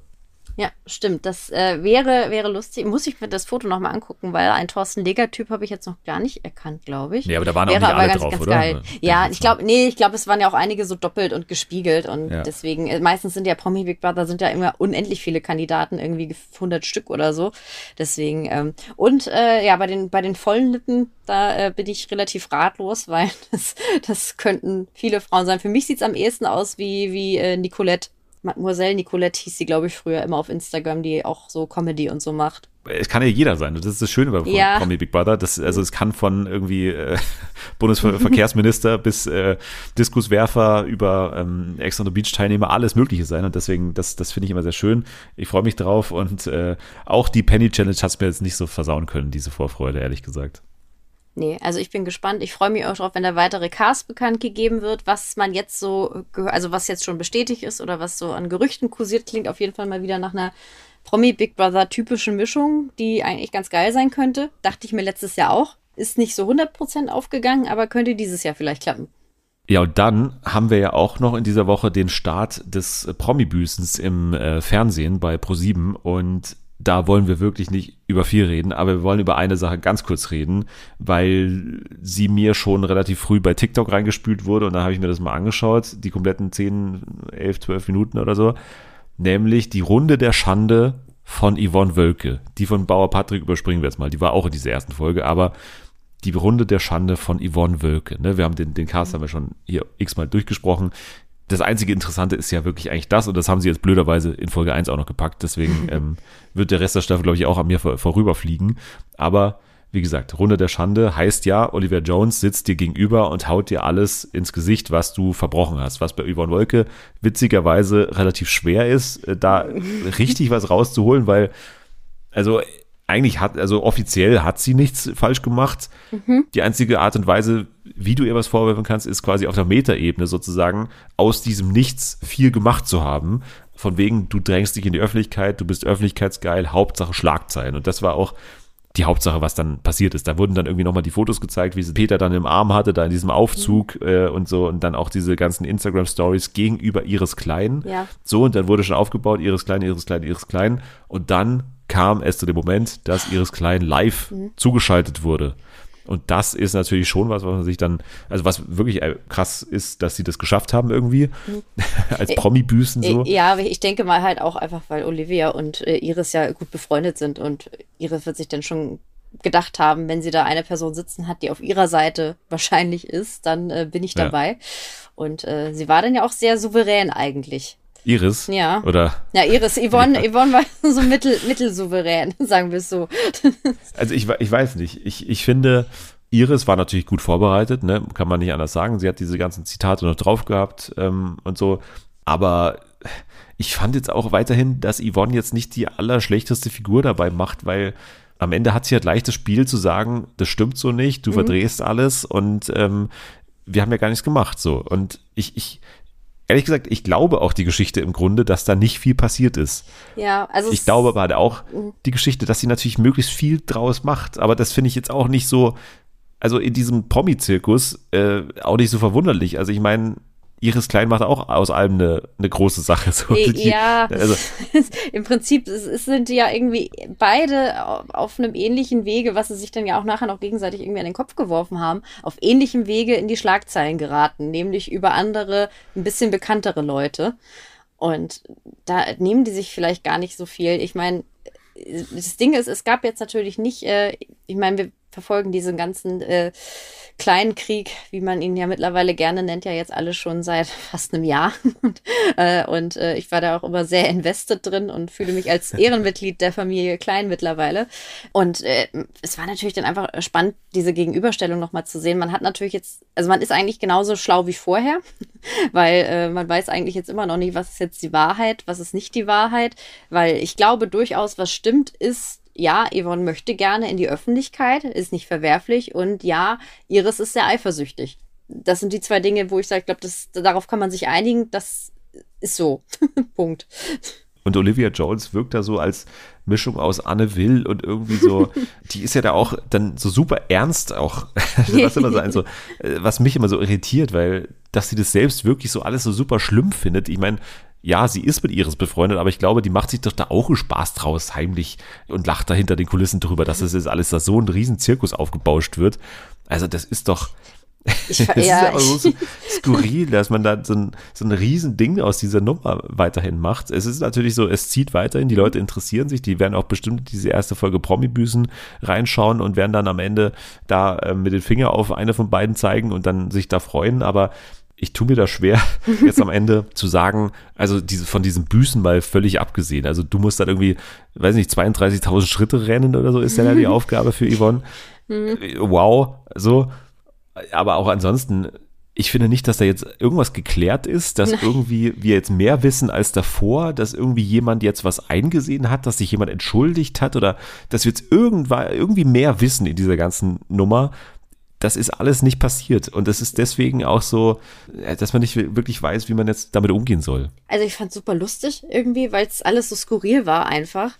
Ja, stimmt. Das äh, wäre, wäre lustig. Muss ich mir das Foto nochmal angucken, weil ein Thorsten Leger-Typ habe ich jetzt noch gar nicht erkannt, glaube ich. Nee, aber da waren auch wäre nicht aber alle ganz, drauf, ganz oder? geil. Ja, ich glaube, nee, ich glaube, es waren ja auch einige so doppelt und gespiegelt und Ja. deswegen, äh, meistens sind ja Promi Big Brother sind ja immer unendlich viele Kandidaten, irgendwie 100 Stück oder so. Deswegen, ähm, und äh, ja, bei den, bei den vollen Lippen, da äh, bin ich relativ ratlos, weil das, das könnten viele Frauen sein. Für mich sieht's am ehesten aus wie, wie äh, Nicolette Mademoiselle Nicolette hieß sie, glaube ich, früher immer auf Instagram, die auch so Comedy und so macht. Es kann ja jeder sein. Das ist das Schöne bei Ja. Promi Big Brother. Das, also es kann von irgendwie äh, Bundesverkehrsminister bis äh, Diskuswerfer über ähm, Ex on the Beach Teilnehmer alles Mögliche sein. Und deswegen, das, das finde ich immer sehr schön. Ich freue mich drauf. Und äh, auch die Penny Challenge hat es mir jetzt nicht so versauen können, diese Vorfreude, ehrlich gesagt. Nee, also ich bin gespannt. Ich freue mich auch drauf, wenn der weitere Cast bekannt gegeben wird, was man jetzt so, also was jetzt schon bestätigt ist oder was so an Gerüchten kursiert, klingt auf jeden Fall mal wieder nach einer Promi Big Brother typischen Mischung, die eigentlich ganz geil sein könnte. Dachte ich mir letztes Jahr auch. Ist nicht so 100% aufgegangen, aber könnte dieses Jahr vielleicht klappen. Ja, und dann haben wir ja auch noch in dieser Woche den Start des Promi-Büßens im äh, Fernsehen bei ProSieben und da wollen wir wirklich nicht über viel reden, aber wir wollen über eine Sache ganz kurz reden, weil sie mir schon relativ früh bei TikTok reingespült wurde und da habe ich mir das mal angeschaut, die kompletten 10, 11, 12 Minuten oder so, nämlich die Runde der Schande von Yvonne Wölke. Die von Bauer Patrick überspringen wir jetzt mal, die war auch in dieser ersten Folge, aber die Runde der Schande von Yvonne Wölke. Ne? Wir haben den, den Cast haben wir schon hier x-mal durchgesprochen. Das einzige Interessante ist ja wirklich eigentlich das, und das haben sie jetzt blöderweise in Folge 1 auch noch gepackt, deswegen ähm, wird der Rest der Staffel, glaube ich, auch an mir vor, vorüberfliegen. Aber wie gesagt, Runde der Schande heißt ja, Olivia Jones sitzt dir gegenüber und haut dir alles ins Gesicht, was du verbrochen hast. Was bei Yvonne Wolke witzigerweise relativ schwer ist, äh, da richtig was rauszuholen, weil, also eigentlich hat, also offiziell hat sie nichts falsch gemacht. Die einzige Art und Weise, wie du ihr was vorwerfen kannst, ist quasi auf der Metaebene sozusagen aus diesem Nichts viel gemacht zu haben. Von wegen, du drängst dich in die Öffentlichkeit, du bist öffentlichkeitsgeil, Hauptsache Schlagzeilen. Und das war auch die Hauptsache, was dann passiert ist. Da wurden dann irgendwie nochmal die Fotos gezeigt, wie sie Peter dann im Arm hatte, da in diesem Aufzug äh, und so. Und dann auch diese ganzen Instagram-Stories gegenüber ihres Kleinen. Ja. So, und dann wurde schon aufgebaut, ihres Kleinen, ihres Kleinen, ihres Kleinen. Und dann kam es zu dem Moment, dass ihres Kleinen live zugeschaltet wurde. Und das ist natürlich schon was, was man sich dann, also was wirklich äh, krass ist, dass sie das geschafft haben irgendwie. Als Promi-Büßen so. Ja, ich denke mal halt auch einfach, weil Olivia und äh, Iris ja gut befreundet sind und Iris wird sich dann schon gedacht haben, wenn sie da eine Person sitzen hat, die auf ihrer Seite wahrscheinlich ist, dann äh, bin ich Ja. dabei. Und äh, sie war dann ja auch sehr souverän eigentlich. Iris. Ja. Oder, Ja, Iris, Yvonne, Yvonne war so mittel, mittelsouverän, sagen wir es so. also ich, ich weiß nicht. Ich, ich finde, Iris war natürlich gut vorbereitet, ne? kann man nicht anders sagen. Sie hat diese ganzen Zitate noch drauf gehabt ähm, und so. Aber ich fand jetzt auch weiterhin, dass Yvonne jetzt nicht die allerschlechteste Figur dabei macht, weil am Ende hat sie halt leichtes Spiel zu sagen, das stimmt so nicht, du verdrehst alles und ähm, wir haben ja gar nichts gemacht so. Und ich, ich, ehrlich gesagt, ich glaube auch die Geschichte im Grunde, dass da nicht viel passiert ist. Ja, also Ich glaube aber halt auch die Geschichte, dass sie natürlich möglichst viel draus macht. Aber das finde ich jetzt auch nicht so, also in diesem Promi-Zirkus äh, auch nicht so verwunderlich. Also ich meine, Iris Klein macht auch aus allem eine, eine große Sache. So, Die- Ja, Also, im Prinzip sind die ja irgendwie beide au- auf einem ähnlichen Wege, was sie sich dann ja auch nachher noch gegenseitig irgendwie an den Kopf geworfen haben, auf ähnlichem Wege in die Schlagzeilen geraten, nämlich über andere, ein bisschen bekanntere Leute. Und da nehmen die sich vielleicht gar nicht so viel. Ich meine, das Ding ist, es gab jetzt natürlich nicht, äh, ich meine, wir verfolgen diesen ganzen äh, kleinen Krieg, wie man ihn ja mittlerweile gerne nennt, ja jetzt alle schon seit fast einem Jahr. Und, äh, und äh, ich war da auch immer sehr invested drin und fühle mich als Ehrenmitglied der Familie Klein mittlerweile. Und äh, es war natürlich dann einfach spannend, diese Gegenüberstellung nochmal zu sehen. Man hat natürlich jetzt, also man ist eigentlich genauso schlau wie vorher, weil äh, man weiß eigentlich jetzt immer noch nicht, was ist jetzt die Wahrheit, was ist nicht die Wahrheit, weil ich glaube durchaus, was stimmt, ist, ja, Yvonne möchte gerne in die Öffentlichkeit, ist nicht verwerflich und ja, Iris ist sehr eifersüchtig. Das sind die zwei Dinge, wo ich sage, ich glaube, darauf kann man sich einigen, das ist so. Punkt. und Olivia Jones wirkt da so als Mischung aus Anne Will und irgendwie so, die ist ja da auch dann so super ernst auch, was immer sein, so, äh, was mich immer so irritiert, weil, dass sie das selbst wirklich so alles so super schlimm findet. Ich meine, ja, sie ist mit Iris befreundet, aber ich glaube, die macht sich doch da auch einen Spaß draus, heimlich und lacht da hinter den Kulissen drüber, dass es jetzt alles da so ein riesen Zirkus aufgebauscht wird. Also das ist doch, Ich, ist ja, ja auch so skurril, dass man da so ein, so ein riesen Ding aus dieser Nummer weiterhin macht. Es ist natürlich so, es zieht weiterhin, die Leute interessieren sich, die werden auch bestimmt diese erste Folge Promi-Büßen reinschauen und werden dann am Ende da äh, mit dem Finger auf eine von beiden zeigen und dann sich da freuen, aber ich tue mir da schwer, jetzt am Ende zu sagen, also diese, von diesen Büßen mal völlig abgesehen. Also du musst dann irgendwie, weiß nicht, 32.000 Schritte rennen oder so ist ja die Aufgabe für Yvonne. Wow, so. Aber auch ansonsten, ich finde nicht, dass da jetzt irgendwas geklärt ist, dass Nein. irgendwie wir jetzt mehr wissen als davor, dass irgendwie jemand jetzt was eingesehen hat, dass sich jemand entschuldigt hat oder dass wir jetzt irgendwann irgendwie mehr wissen in dieser ganzen Nummer. Das ist alles nicht passiert und das ist deswegen auch so, äh, dass man nicht wirklich weiß, wie man jetzt damit umgehen soll. Also ich fand super lustig irgendwie, weil es alles so skurril war einfach.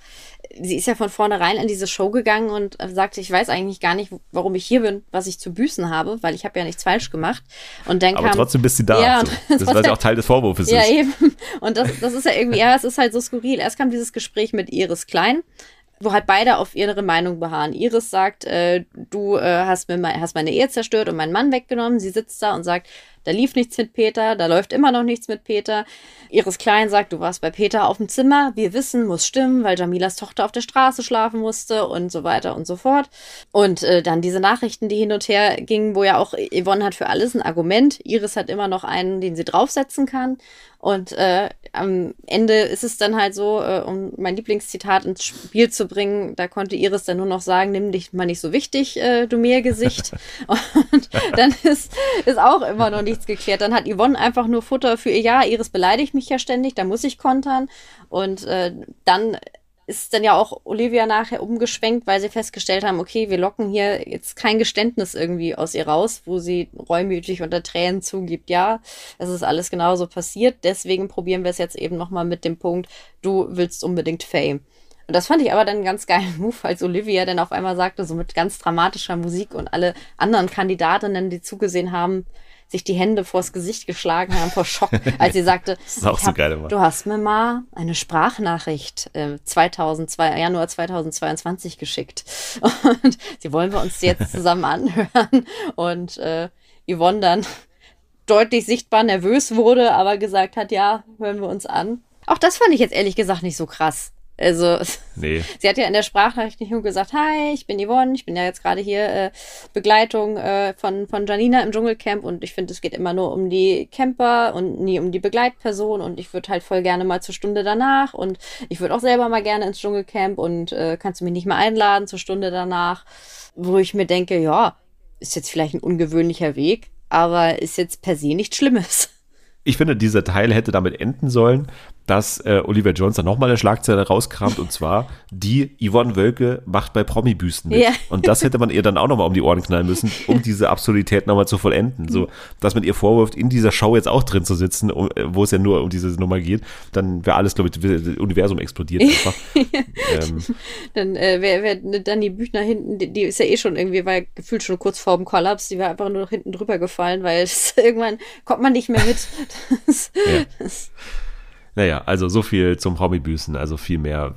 Sie ist ja von vornherein in diese Show gegangen und äh, sagte, ich weiß eigentlich gar nicht, warum ich hier bin, was ich zu büßen habe, weil ich habe ja nichts falsch gemacht. Und dann Aber kam, trotzdem bist du da. Ja, so. Das war ja auch Teil des Vorwurfs. Ja, ist. eben. Und das, das ist ja irgendwie, ja, es ist halt so skurril. Erst kam dieses Gespräch mit Iris Klein, wo halt beide auf ihre Meinung beharren. Iris sagt, äh, du äh, hast mir mein, hast meine Ehe zerstört und meinen Mann weggenommen. Sie sitzt da und sagt, da lief nichts mit Peter, da läuft immer noch nichts mit Peter. Iris Klein sagt, du warst bei Peter auf dem Zimmer. Wir wissen, muss stimmen, weil Jamilas Tochter auf der Straße schlafen musste und so weiter und so fort. Und äh, dann diese Nachrichten, die hin und her gingen, wo ja auch Yvonne hat für alles ein Argument. Iris hat immer noch einen, den sie draufsetzen kann. Und äh, am Ende ist es dann halt so, äh, um mein Lieblingszitat ins Spiel zu bringen, da konnte Iris dann nur noch sagen, nimm dich mal nicht so wichtig, äh, du Meergesicht. Und dann ist, ist auch immer noch nichts geklärt. Dann hat Yvonne einfach nur Futter für ihr, ja, Iris beleidigt mich ja ständig, da muss ich kontern. Und äh, dann ist dann ja auch Olivia nachher umgeschwenkt, weil sie festgestellt haben, okay, wir locken hier jetzt kein Geständnis irgendwie aus ihr raus, wo sie reumütig unter Tränen zugibt, ja, es ist alles genauso passiert, deswegen probieren wir es jetzt eben nochmal mit dem Punkt, du willst unbedingt Fame. Und das fand ich aber dann einen ganz geilen Move, als Olivia dann auf einmal sagte, so mit ganz dramatischer Musik und alle anderen Kandidatinnen, die zugesehen haben, sich die Hände vors Gesicht geschlagen haben vor Schock, als sie sagte, ist auch so geil du hast mir mal eine Sprachnachricht äh, 2002, Januar 2022 geschickt und sie wollen wir uns jetzt zusammen anhören und äh, Yvonne dann deutlich sichtbar nervös wurde, aber gesagt hat, ja, hören wir uns an. Auch das fand ich jetzt ehrlich gesagt nicht so krass. Also Nee. Sie hat ja in der Sprachnachricht nicht nur gesagt, hi, ich bin Yvonne, ich bin ja jetzt gerade hier äh, Begleitung äh, von, von Janina im Dschungelcamp und ich finde, es geht immer nur um die Camper und nie um die Begleitperson und ich würde halt voll gerne mal zur Stunde danach und ich würde auch selber mal gerne ins Dschungelcamp und äh, kannst du mich nicht mal einladen zur Stunde danach, wo ich mir denke, ja, ist jetzt vielleicht ein ungewöhnlicher Weg, aber ist jetzt per se nichts Schlimmes. Ich finde, dieser Teil hätte damit enden sollen, dass äh, Oliver Jones dann nochmal eine Schlagzeile rauskramt und zwar die Yvonne Wölke macht bei Promi-Büsten mit. Ja. Und das hätte man ihr dann auch nochmal um die Ohren knallen müssen, um diese Absurdität nochmal zu vollenden. So, dass man ihr vorwirft, in dieser Show jetzt auch drin zu sitzen, um, äh, wo es ja nur um diese Nummer geht, dann wäre alles, glaube ich, das Universum explodiert einfach. ähm, Dann äh, wäre wär dann die Büchner hinten, die, die ist ja eh schon irgendwie, war gefühlt schon kurz vorm Kollaps, die war einfach nur noch hinten drüber gefallen, weil irgendwann kommt man nicht mehr mit. Das, Ja. das, Naja, also so viel zum Promi-Büßen. Also viel mehr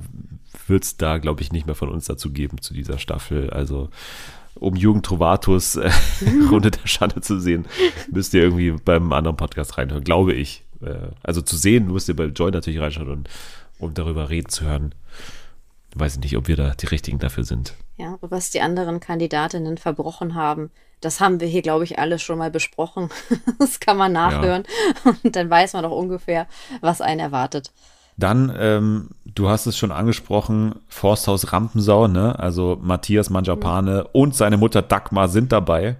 wird es da, glaube ich, nicht mehr von uns dazu geben zu dieser Staffel. Also um Jugend Trovatus äh, Runde der Schande zu sehen, müsst ihr irgendwie beim anderen Podcast reinhören, glaube ich. Äh, also zu sehen müsst ihr bei Joy natürlich reinschauen und um darüber reden zu hören. Weiß ich nicht, ob wir da die Richtigen dafür sind. ja, was die anderen Kandidatinnen verbrochen haben, das haben wir hier, glaube ich, alle schon mal besprochen. Das kann man nachhören und dann weiß man doch ungefähr, was einen erwartet. Dann, ähm, du hast es schon angesprochen, Forsthaus Rampensau, ne? Also Matthias Manjapane und seine Mutter Dagmar sind dabei.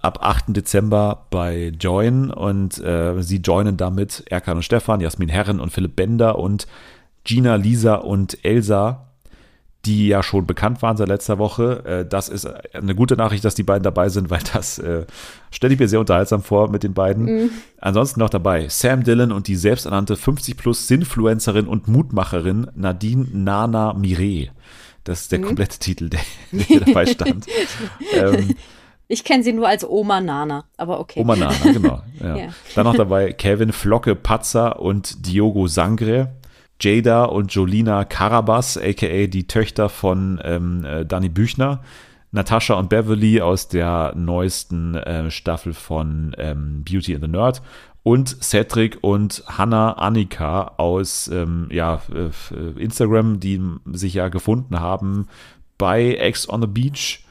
Ab 8. Dezember bei Join und äh, sie joinen damit Erkan und Stefan, Jasmin Herren und Philipp Bender und Gina, Lisa und Elsa, die ja schon bekannt waren seit letzter Woche. Äh, das ist eine gute Nachricht, dass die beiden dabei sind, weil das äh, stelle ich mir sehr unterhaltsam vor mit den beiden. Ansonsten noch dabei Sam Dillon und die selbsternannte 50 plus Sinfluencerin und Mutmacherin Nadine Nana Mire. Das ist der komplette Titel, der, der hier dabei stand. ähm, Ich kenne sie nur als Oma Nana, aber okay. Oma Nana, genau. Ja. Ja. Dann noch dabei Kevin Flocke Patzer und Diogo Sangre. Jada und Jolina Carabas, aka die Töchter von ähm, äh, Danny Büchner. Natascha und Beverly aus der neuesten äh, Staffel von ähm, Beauty and the Nerd. Und Cedric und Hannah Annika aus ähm, ja, äh, Instagram, die sich ja gefunden haben bei Ex on the Beach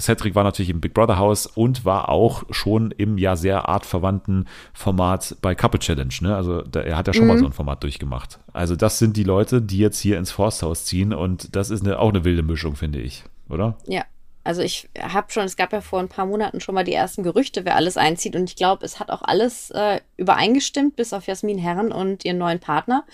Cedric war natürlich im Big Brother Haus und war auch schon im ja sehr artverwandten Format bei Couple Challenge. Ne? Also da, er hat ja schon Mhm. mal so ein Format durchgemacht. Also das sind die Leute, die jetzt hier ins Forsthaus ziehen und das ist eine, auch eine wilde Mischung, finde ich, oder? Ja. Also ich habe schon, es gab ja vor ein paar Monaten schon mal die ersten Gerüchte, wer alles einzieht. Und ich glaube, es hat auch alles äh, übereingestimmt, bis auf Jasmin Herren und ihren neuen Partner.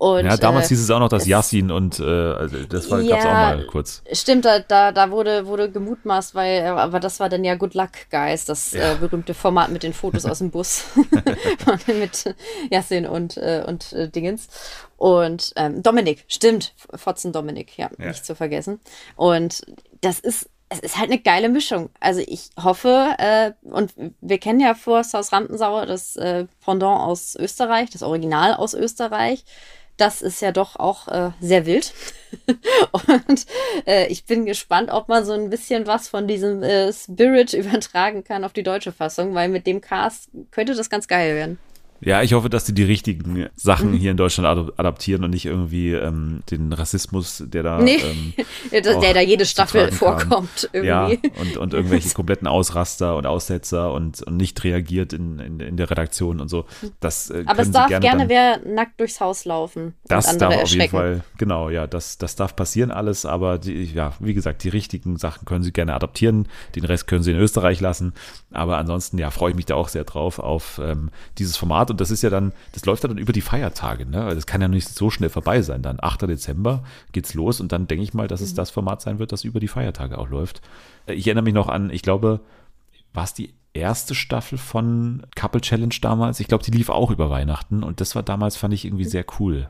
Und, ja, damals äh, hieß es auch noch, dass Yassin und äh, also das war, gab's auch Ja, mal kurz. Stimmt, da, da, da wurde, wurde gemutmaßt, weil, äh, aber das war dann ja Good Luck Guys, das Ja. äh, berühmte Format mit den Fotos aus dem Bus mit Yassin und, äh, und äh, Dingens. Und ähm, Dominik, stimmt, Fotzen Dominik, ja, Ja. nicht zu vergessen. Und das ist, es ist halt eine geile Mischung. Also ich hoffe, äh, und wir kennen ja Forsthaus Rampensauer, das äh, Pendant aus Österreich, das Original aus Österreich. Das ist ja doch auch äh, sehr wild. Und äh, ich bin gespannt, ob man so ein bisschen was von diesem äh, Spirit übertragen kann auf die deutsche Fassung, weil mit dem Cast könnte das ganz geil werden. Ja, ich hoffe, dass die die richtigen. Sachen hier in Deutschland ad adaptieren und nicht irgendwie ähm, den Rassismus, der da Nee, ähm, der, da jede Staffel vorkommt Ja, irgendwie. und, und irgendwelche kompletten Ausraster und Aussetzer und, und nicht reagiert in, in, in der Redaktion und so. Das äh, Aber es darf gerne, gerne dann, wer nackt durchs Haus laufen Das und darf auf jeden. Fall, genau, ja, das, das darf passieren alles, aber die, ja, wie gesagt, die richtigen Sachen können Sie gerne adaptieren, den Rest können Sie in Österreich lassen, aber ansonsten, ja, freue ich mich da auch sehr drauf auf ähm, dieses Format und das ist ja dann, das läuft ja dann über die Feiertage, ne, Also das kann ja nicht so schnell vorbei sein, dann 8. Dezember geht's los und dann denke ich mal, dass Mhm. es das Format sein wird, das über die Feiertage auch läuft. Äh, Ich erinnere mich noch an, ich glaube, war es die erste Staffel von Couple Challenge damals? Ich glaube, die lief auch über Weihnachten und das war damals, fand ich irgendwie sehr cool.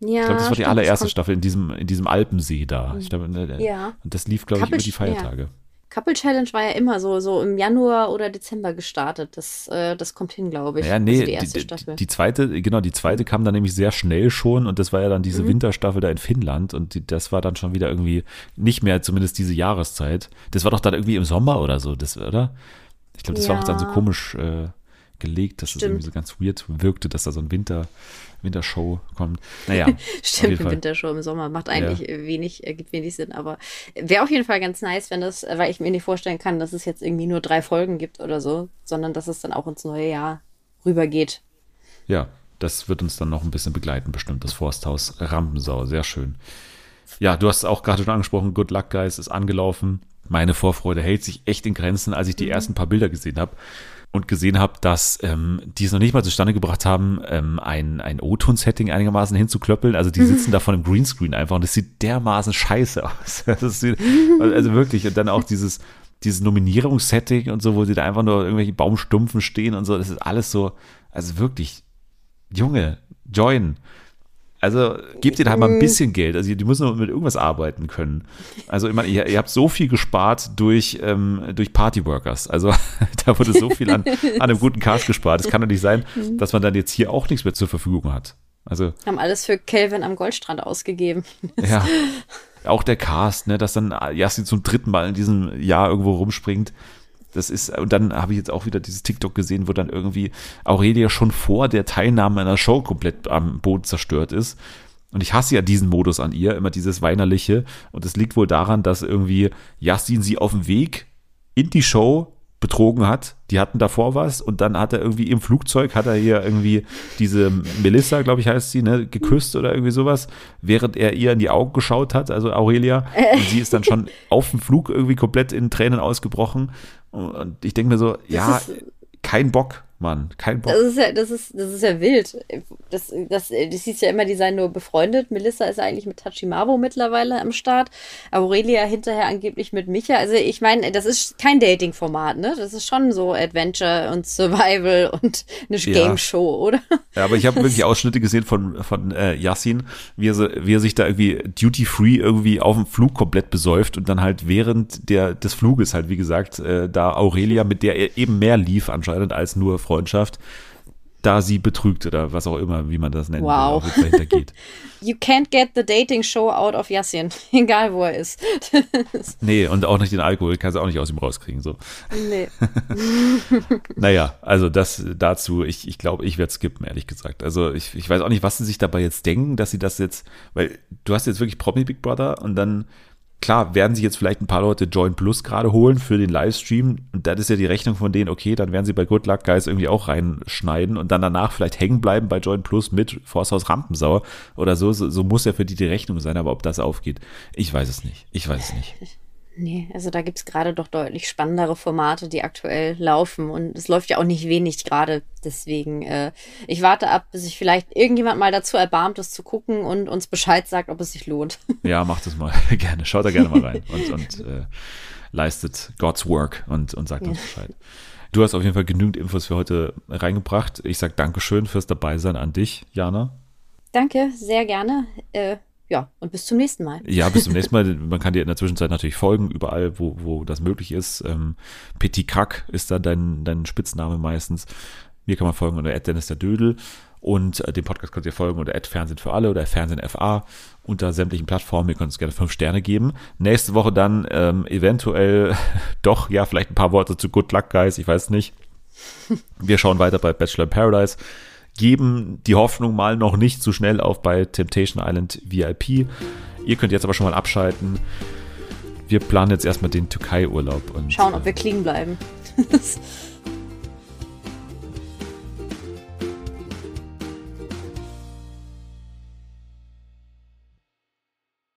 Ja, Ich glaube, das war die stimmt, allererste Staffel in diesem, in diesem Alpensee da. Ich glaube, ne, Ja. Und das lief, glaube ich, über die Feiertage. Couple Challenge war ja immer so, so im Januar oder Dezember gestartet. Das, äh, das kommt hin, glaube ich. Ja, nee, also die erste die, Staffel. die zweite, genau, die zweite kam dann nämlich sehr schnell schon und das war ja dann Mhm. diese Winterstaffel da in Finnland und die, das war dann schon wieder irgendwie nicht mehr zumindest diese Jahreszeit. Das war doch dann irgendwie im Sommer oder so, das, oder? Ich glaube, das war auch dann so Ja. komisch äh, gelegt, dass es Stimmt. irgendwie so ganz weird wirkte, dass da so ein Winter, Wintershow kommt. Naja, Stimmt, Fall. Wintershow im Sommer. Macht eigentlich äh, wenig, äh, gibt wenig Sinn, aber wäre auf jeden Fall ganz nice, wenn das, äh, weil ich mir nicht vorstellen kann, dass es jetzt irgendwie nur drei Folgen gibt oder so, sondern dass es dann auch ins neue Jahr rübergeht. Ja, das wird uns dann noch ein bisschen begleiten, bestimmt, das Forsthaus Rampensau. Sehr schön. Ja, du hast es auch gerade schon angesprochen, Good Luck Guys ist angelaufen. Meine Vorfreude hält sich echt in Grenzen, als ich die ersten paar Bilder gesehen habe und gesehen habe, dass ähm, die es noch nicht mal zustande gebracht haben, ähm, ein, ein O-Ton-Setting einigermaßen hinzuklöppeln. Also die sitzen da vor einem Greenscreen einfach und das sieht dermaßen scheiße aus. Sieht, also wirklich. Und dann auch dieses, dieses Nominierungssetting und so, wo sie da einfach nur irgendwelche Baumstumpfen stehen und so. Das ist alles so, also wirklich, Junge, join. Also gebt ihr da mal ein bisschen Geld. Also die müssen mit irgendwas arbeiten können. Also ich meine, ihr, ihr habt so viel gespart durch, ähm, durch Partyworkers. Also da wurde so viel an, an einem guten Cast gespart. Es kann doch nicht sein, dass man dann jetzt hier auch nichts mehr zur Verfügung hat. Also Haben alles für Kelvin am Goldstrand ausgegeben. ja, auch der Cast, ne, dass dann Yassi zum dritten Mal in diesem Jahr irgendwo rumspringt. Das ist, und dann habe ich jetzt auch wieder dieses TikTok gesehen, wo dann irgendwie Aurelia schon vor der Teilnahme der Show komplett am Boden zerstört ist. Und ich hasse ja diesen Modus an ihr, immer dieses Weinerliche. Und es liegt wohl daran, dass irgendwie Yassin sie auf dem Weg in die Show betrogen hat. Die hatten davor was und dann hat er irgendwie im Flugzeug, hat er hier irgendwie diese Melissa, glaube ich, heißt sie, ne, geküsst oder irgendwie sowas, während er ihr in die Augen geschaut hat, also Aurelia. Und sie ist dann schon auf dem Flug irgendwie komplett in Tränen ausgebrochen. Und ich denke mir so, ja, kein Bock, Mann, kein Bock. Das ist ja, das ist, das ist ja wild. Das, das, das hieß ja immer, die seien nur befreundet. Melissa ist eigentlich mit Tachimabo mittlerweile am Start. Aurelia hinterher angeblich mit Micha. Also ich meine, das ist kein Dating-Format, ne? Das ist schon so Adventure und Survival und eine Ja. Game-Show, oder? Ja, aber ich habe wirklich Ausschnitte gesehen von, von äh, Yassin, wie er, so, wie er sich da irgendwie duty-free irgendwie auf dem Flug komplett besäuft und dann halt während der, des Fluges halt, wie gesagt, äh, da Aurelia, mit der er eben mehr lief anscheinend als nur Freundschaft, da sie betrügt oder was auch immer, wie man das nennt, Wow. was dahinter geht. You can't get the dating show out of Yassin, egal wo er ist. Nee, und auch nicht den Alkohol, kannst du auch nicht aus ihm rauskriegen, so. nee. Naja, also das dazu, ich, ich glaube, ich werde skippen, ehrlich gesagt. Also ich, ich weiß auch nicht, was sie sich dabei jetzt denken, dass sie das jetzt, weil du hast jetzt wirklich Promi Big Brother und dann klar, werden sich jetzt vielleicht ein paar Leute Join Plus gerade holen für den Livestream. Und das ist ja die Rechnung von denen, okay, dann werden sie bei Good Luck Guys irgendwie auch reinschneiden und dann danach vielleicht hängen bleiben bei Join Plus mit Forsthaus Rampensauer oder so. so. So muss ja für die die Rechnung sein, aber ob das aufgeht, ich weiß es nicht. Ich weiß es nicht. Nee, also da gibt es gerade doch deutlich spannendere Formate, die aktuell laufen. Und es läuft ja auch nicht wenig gerade. Deswegen, äh, ich warte ab, bis sich vielleicht irgendjemand mal dazu erbarmt, es zu gucken und uns Bescheid sagt, ob es sich lohnt. Ja, macht es mal gerne. Schaut da gerne mal rein und, und äh, leistet God's Work und, und sagt ja. uns Bescheid. Du hast auf jeden Fall genügend Infos für heute reingebracht. Ich sage Dankeschön fürs Dabeisein an dich, Jana. Danke, sehr gerne. Äh, ja, und bis zum nächsten Mal. Ja, bis zum nächsten Mal. Man kann dir in der Zwischenzeit natürlich folgen, überall, wo, wo das möglich ist. Ähm, Petit Kack ist da dein, dein Spitzname meistens. Mir kann man folgen unter Dennis der Dödel. Und äh, dem Podcast könnt ihr folgen unter Fernsehen für alle oder Fernsehen FA unter sämtlichen Plattformen. Ihr könnt uns gerne fünf Sterne geben. Nächste Woche dann ähm, eventuell doch, ja, vielleicht ein paar Worte zu Good Luck Guys, ich weiß nicht. Wir schauen weiter bei Bachelor in Paradise geben die Hoffnung mal noch nicht zu schnell auf bei Temptation Island VIP. Ihr könnt jetzt aber schon mal abschalten. Wir planen jetzt erstmal den Türkei-Urlaub. Schauen, ob wir clean bleiben.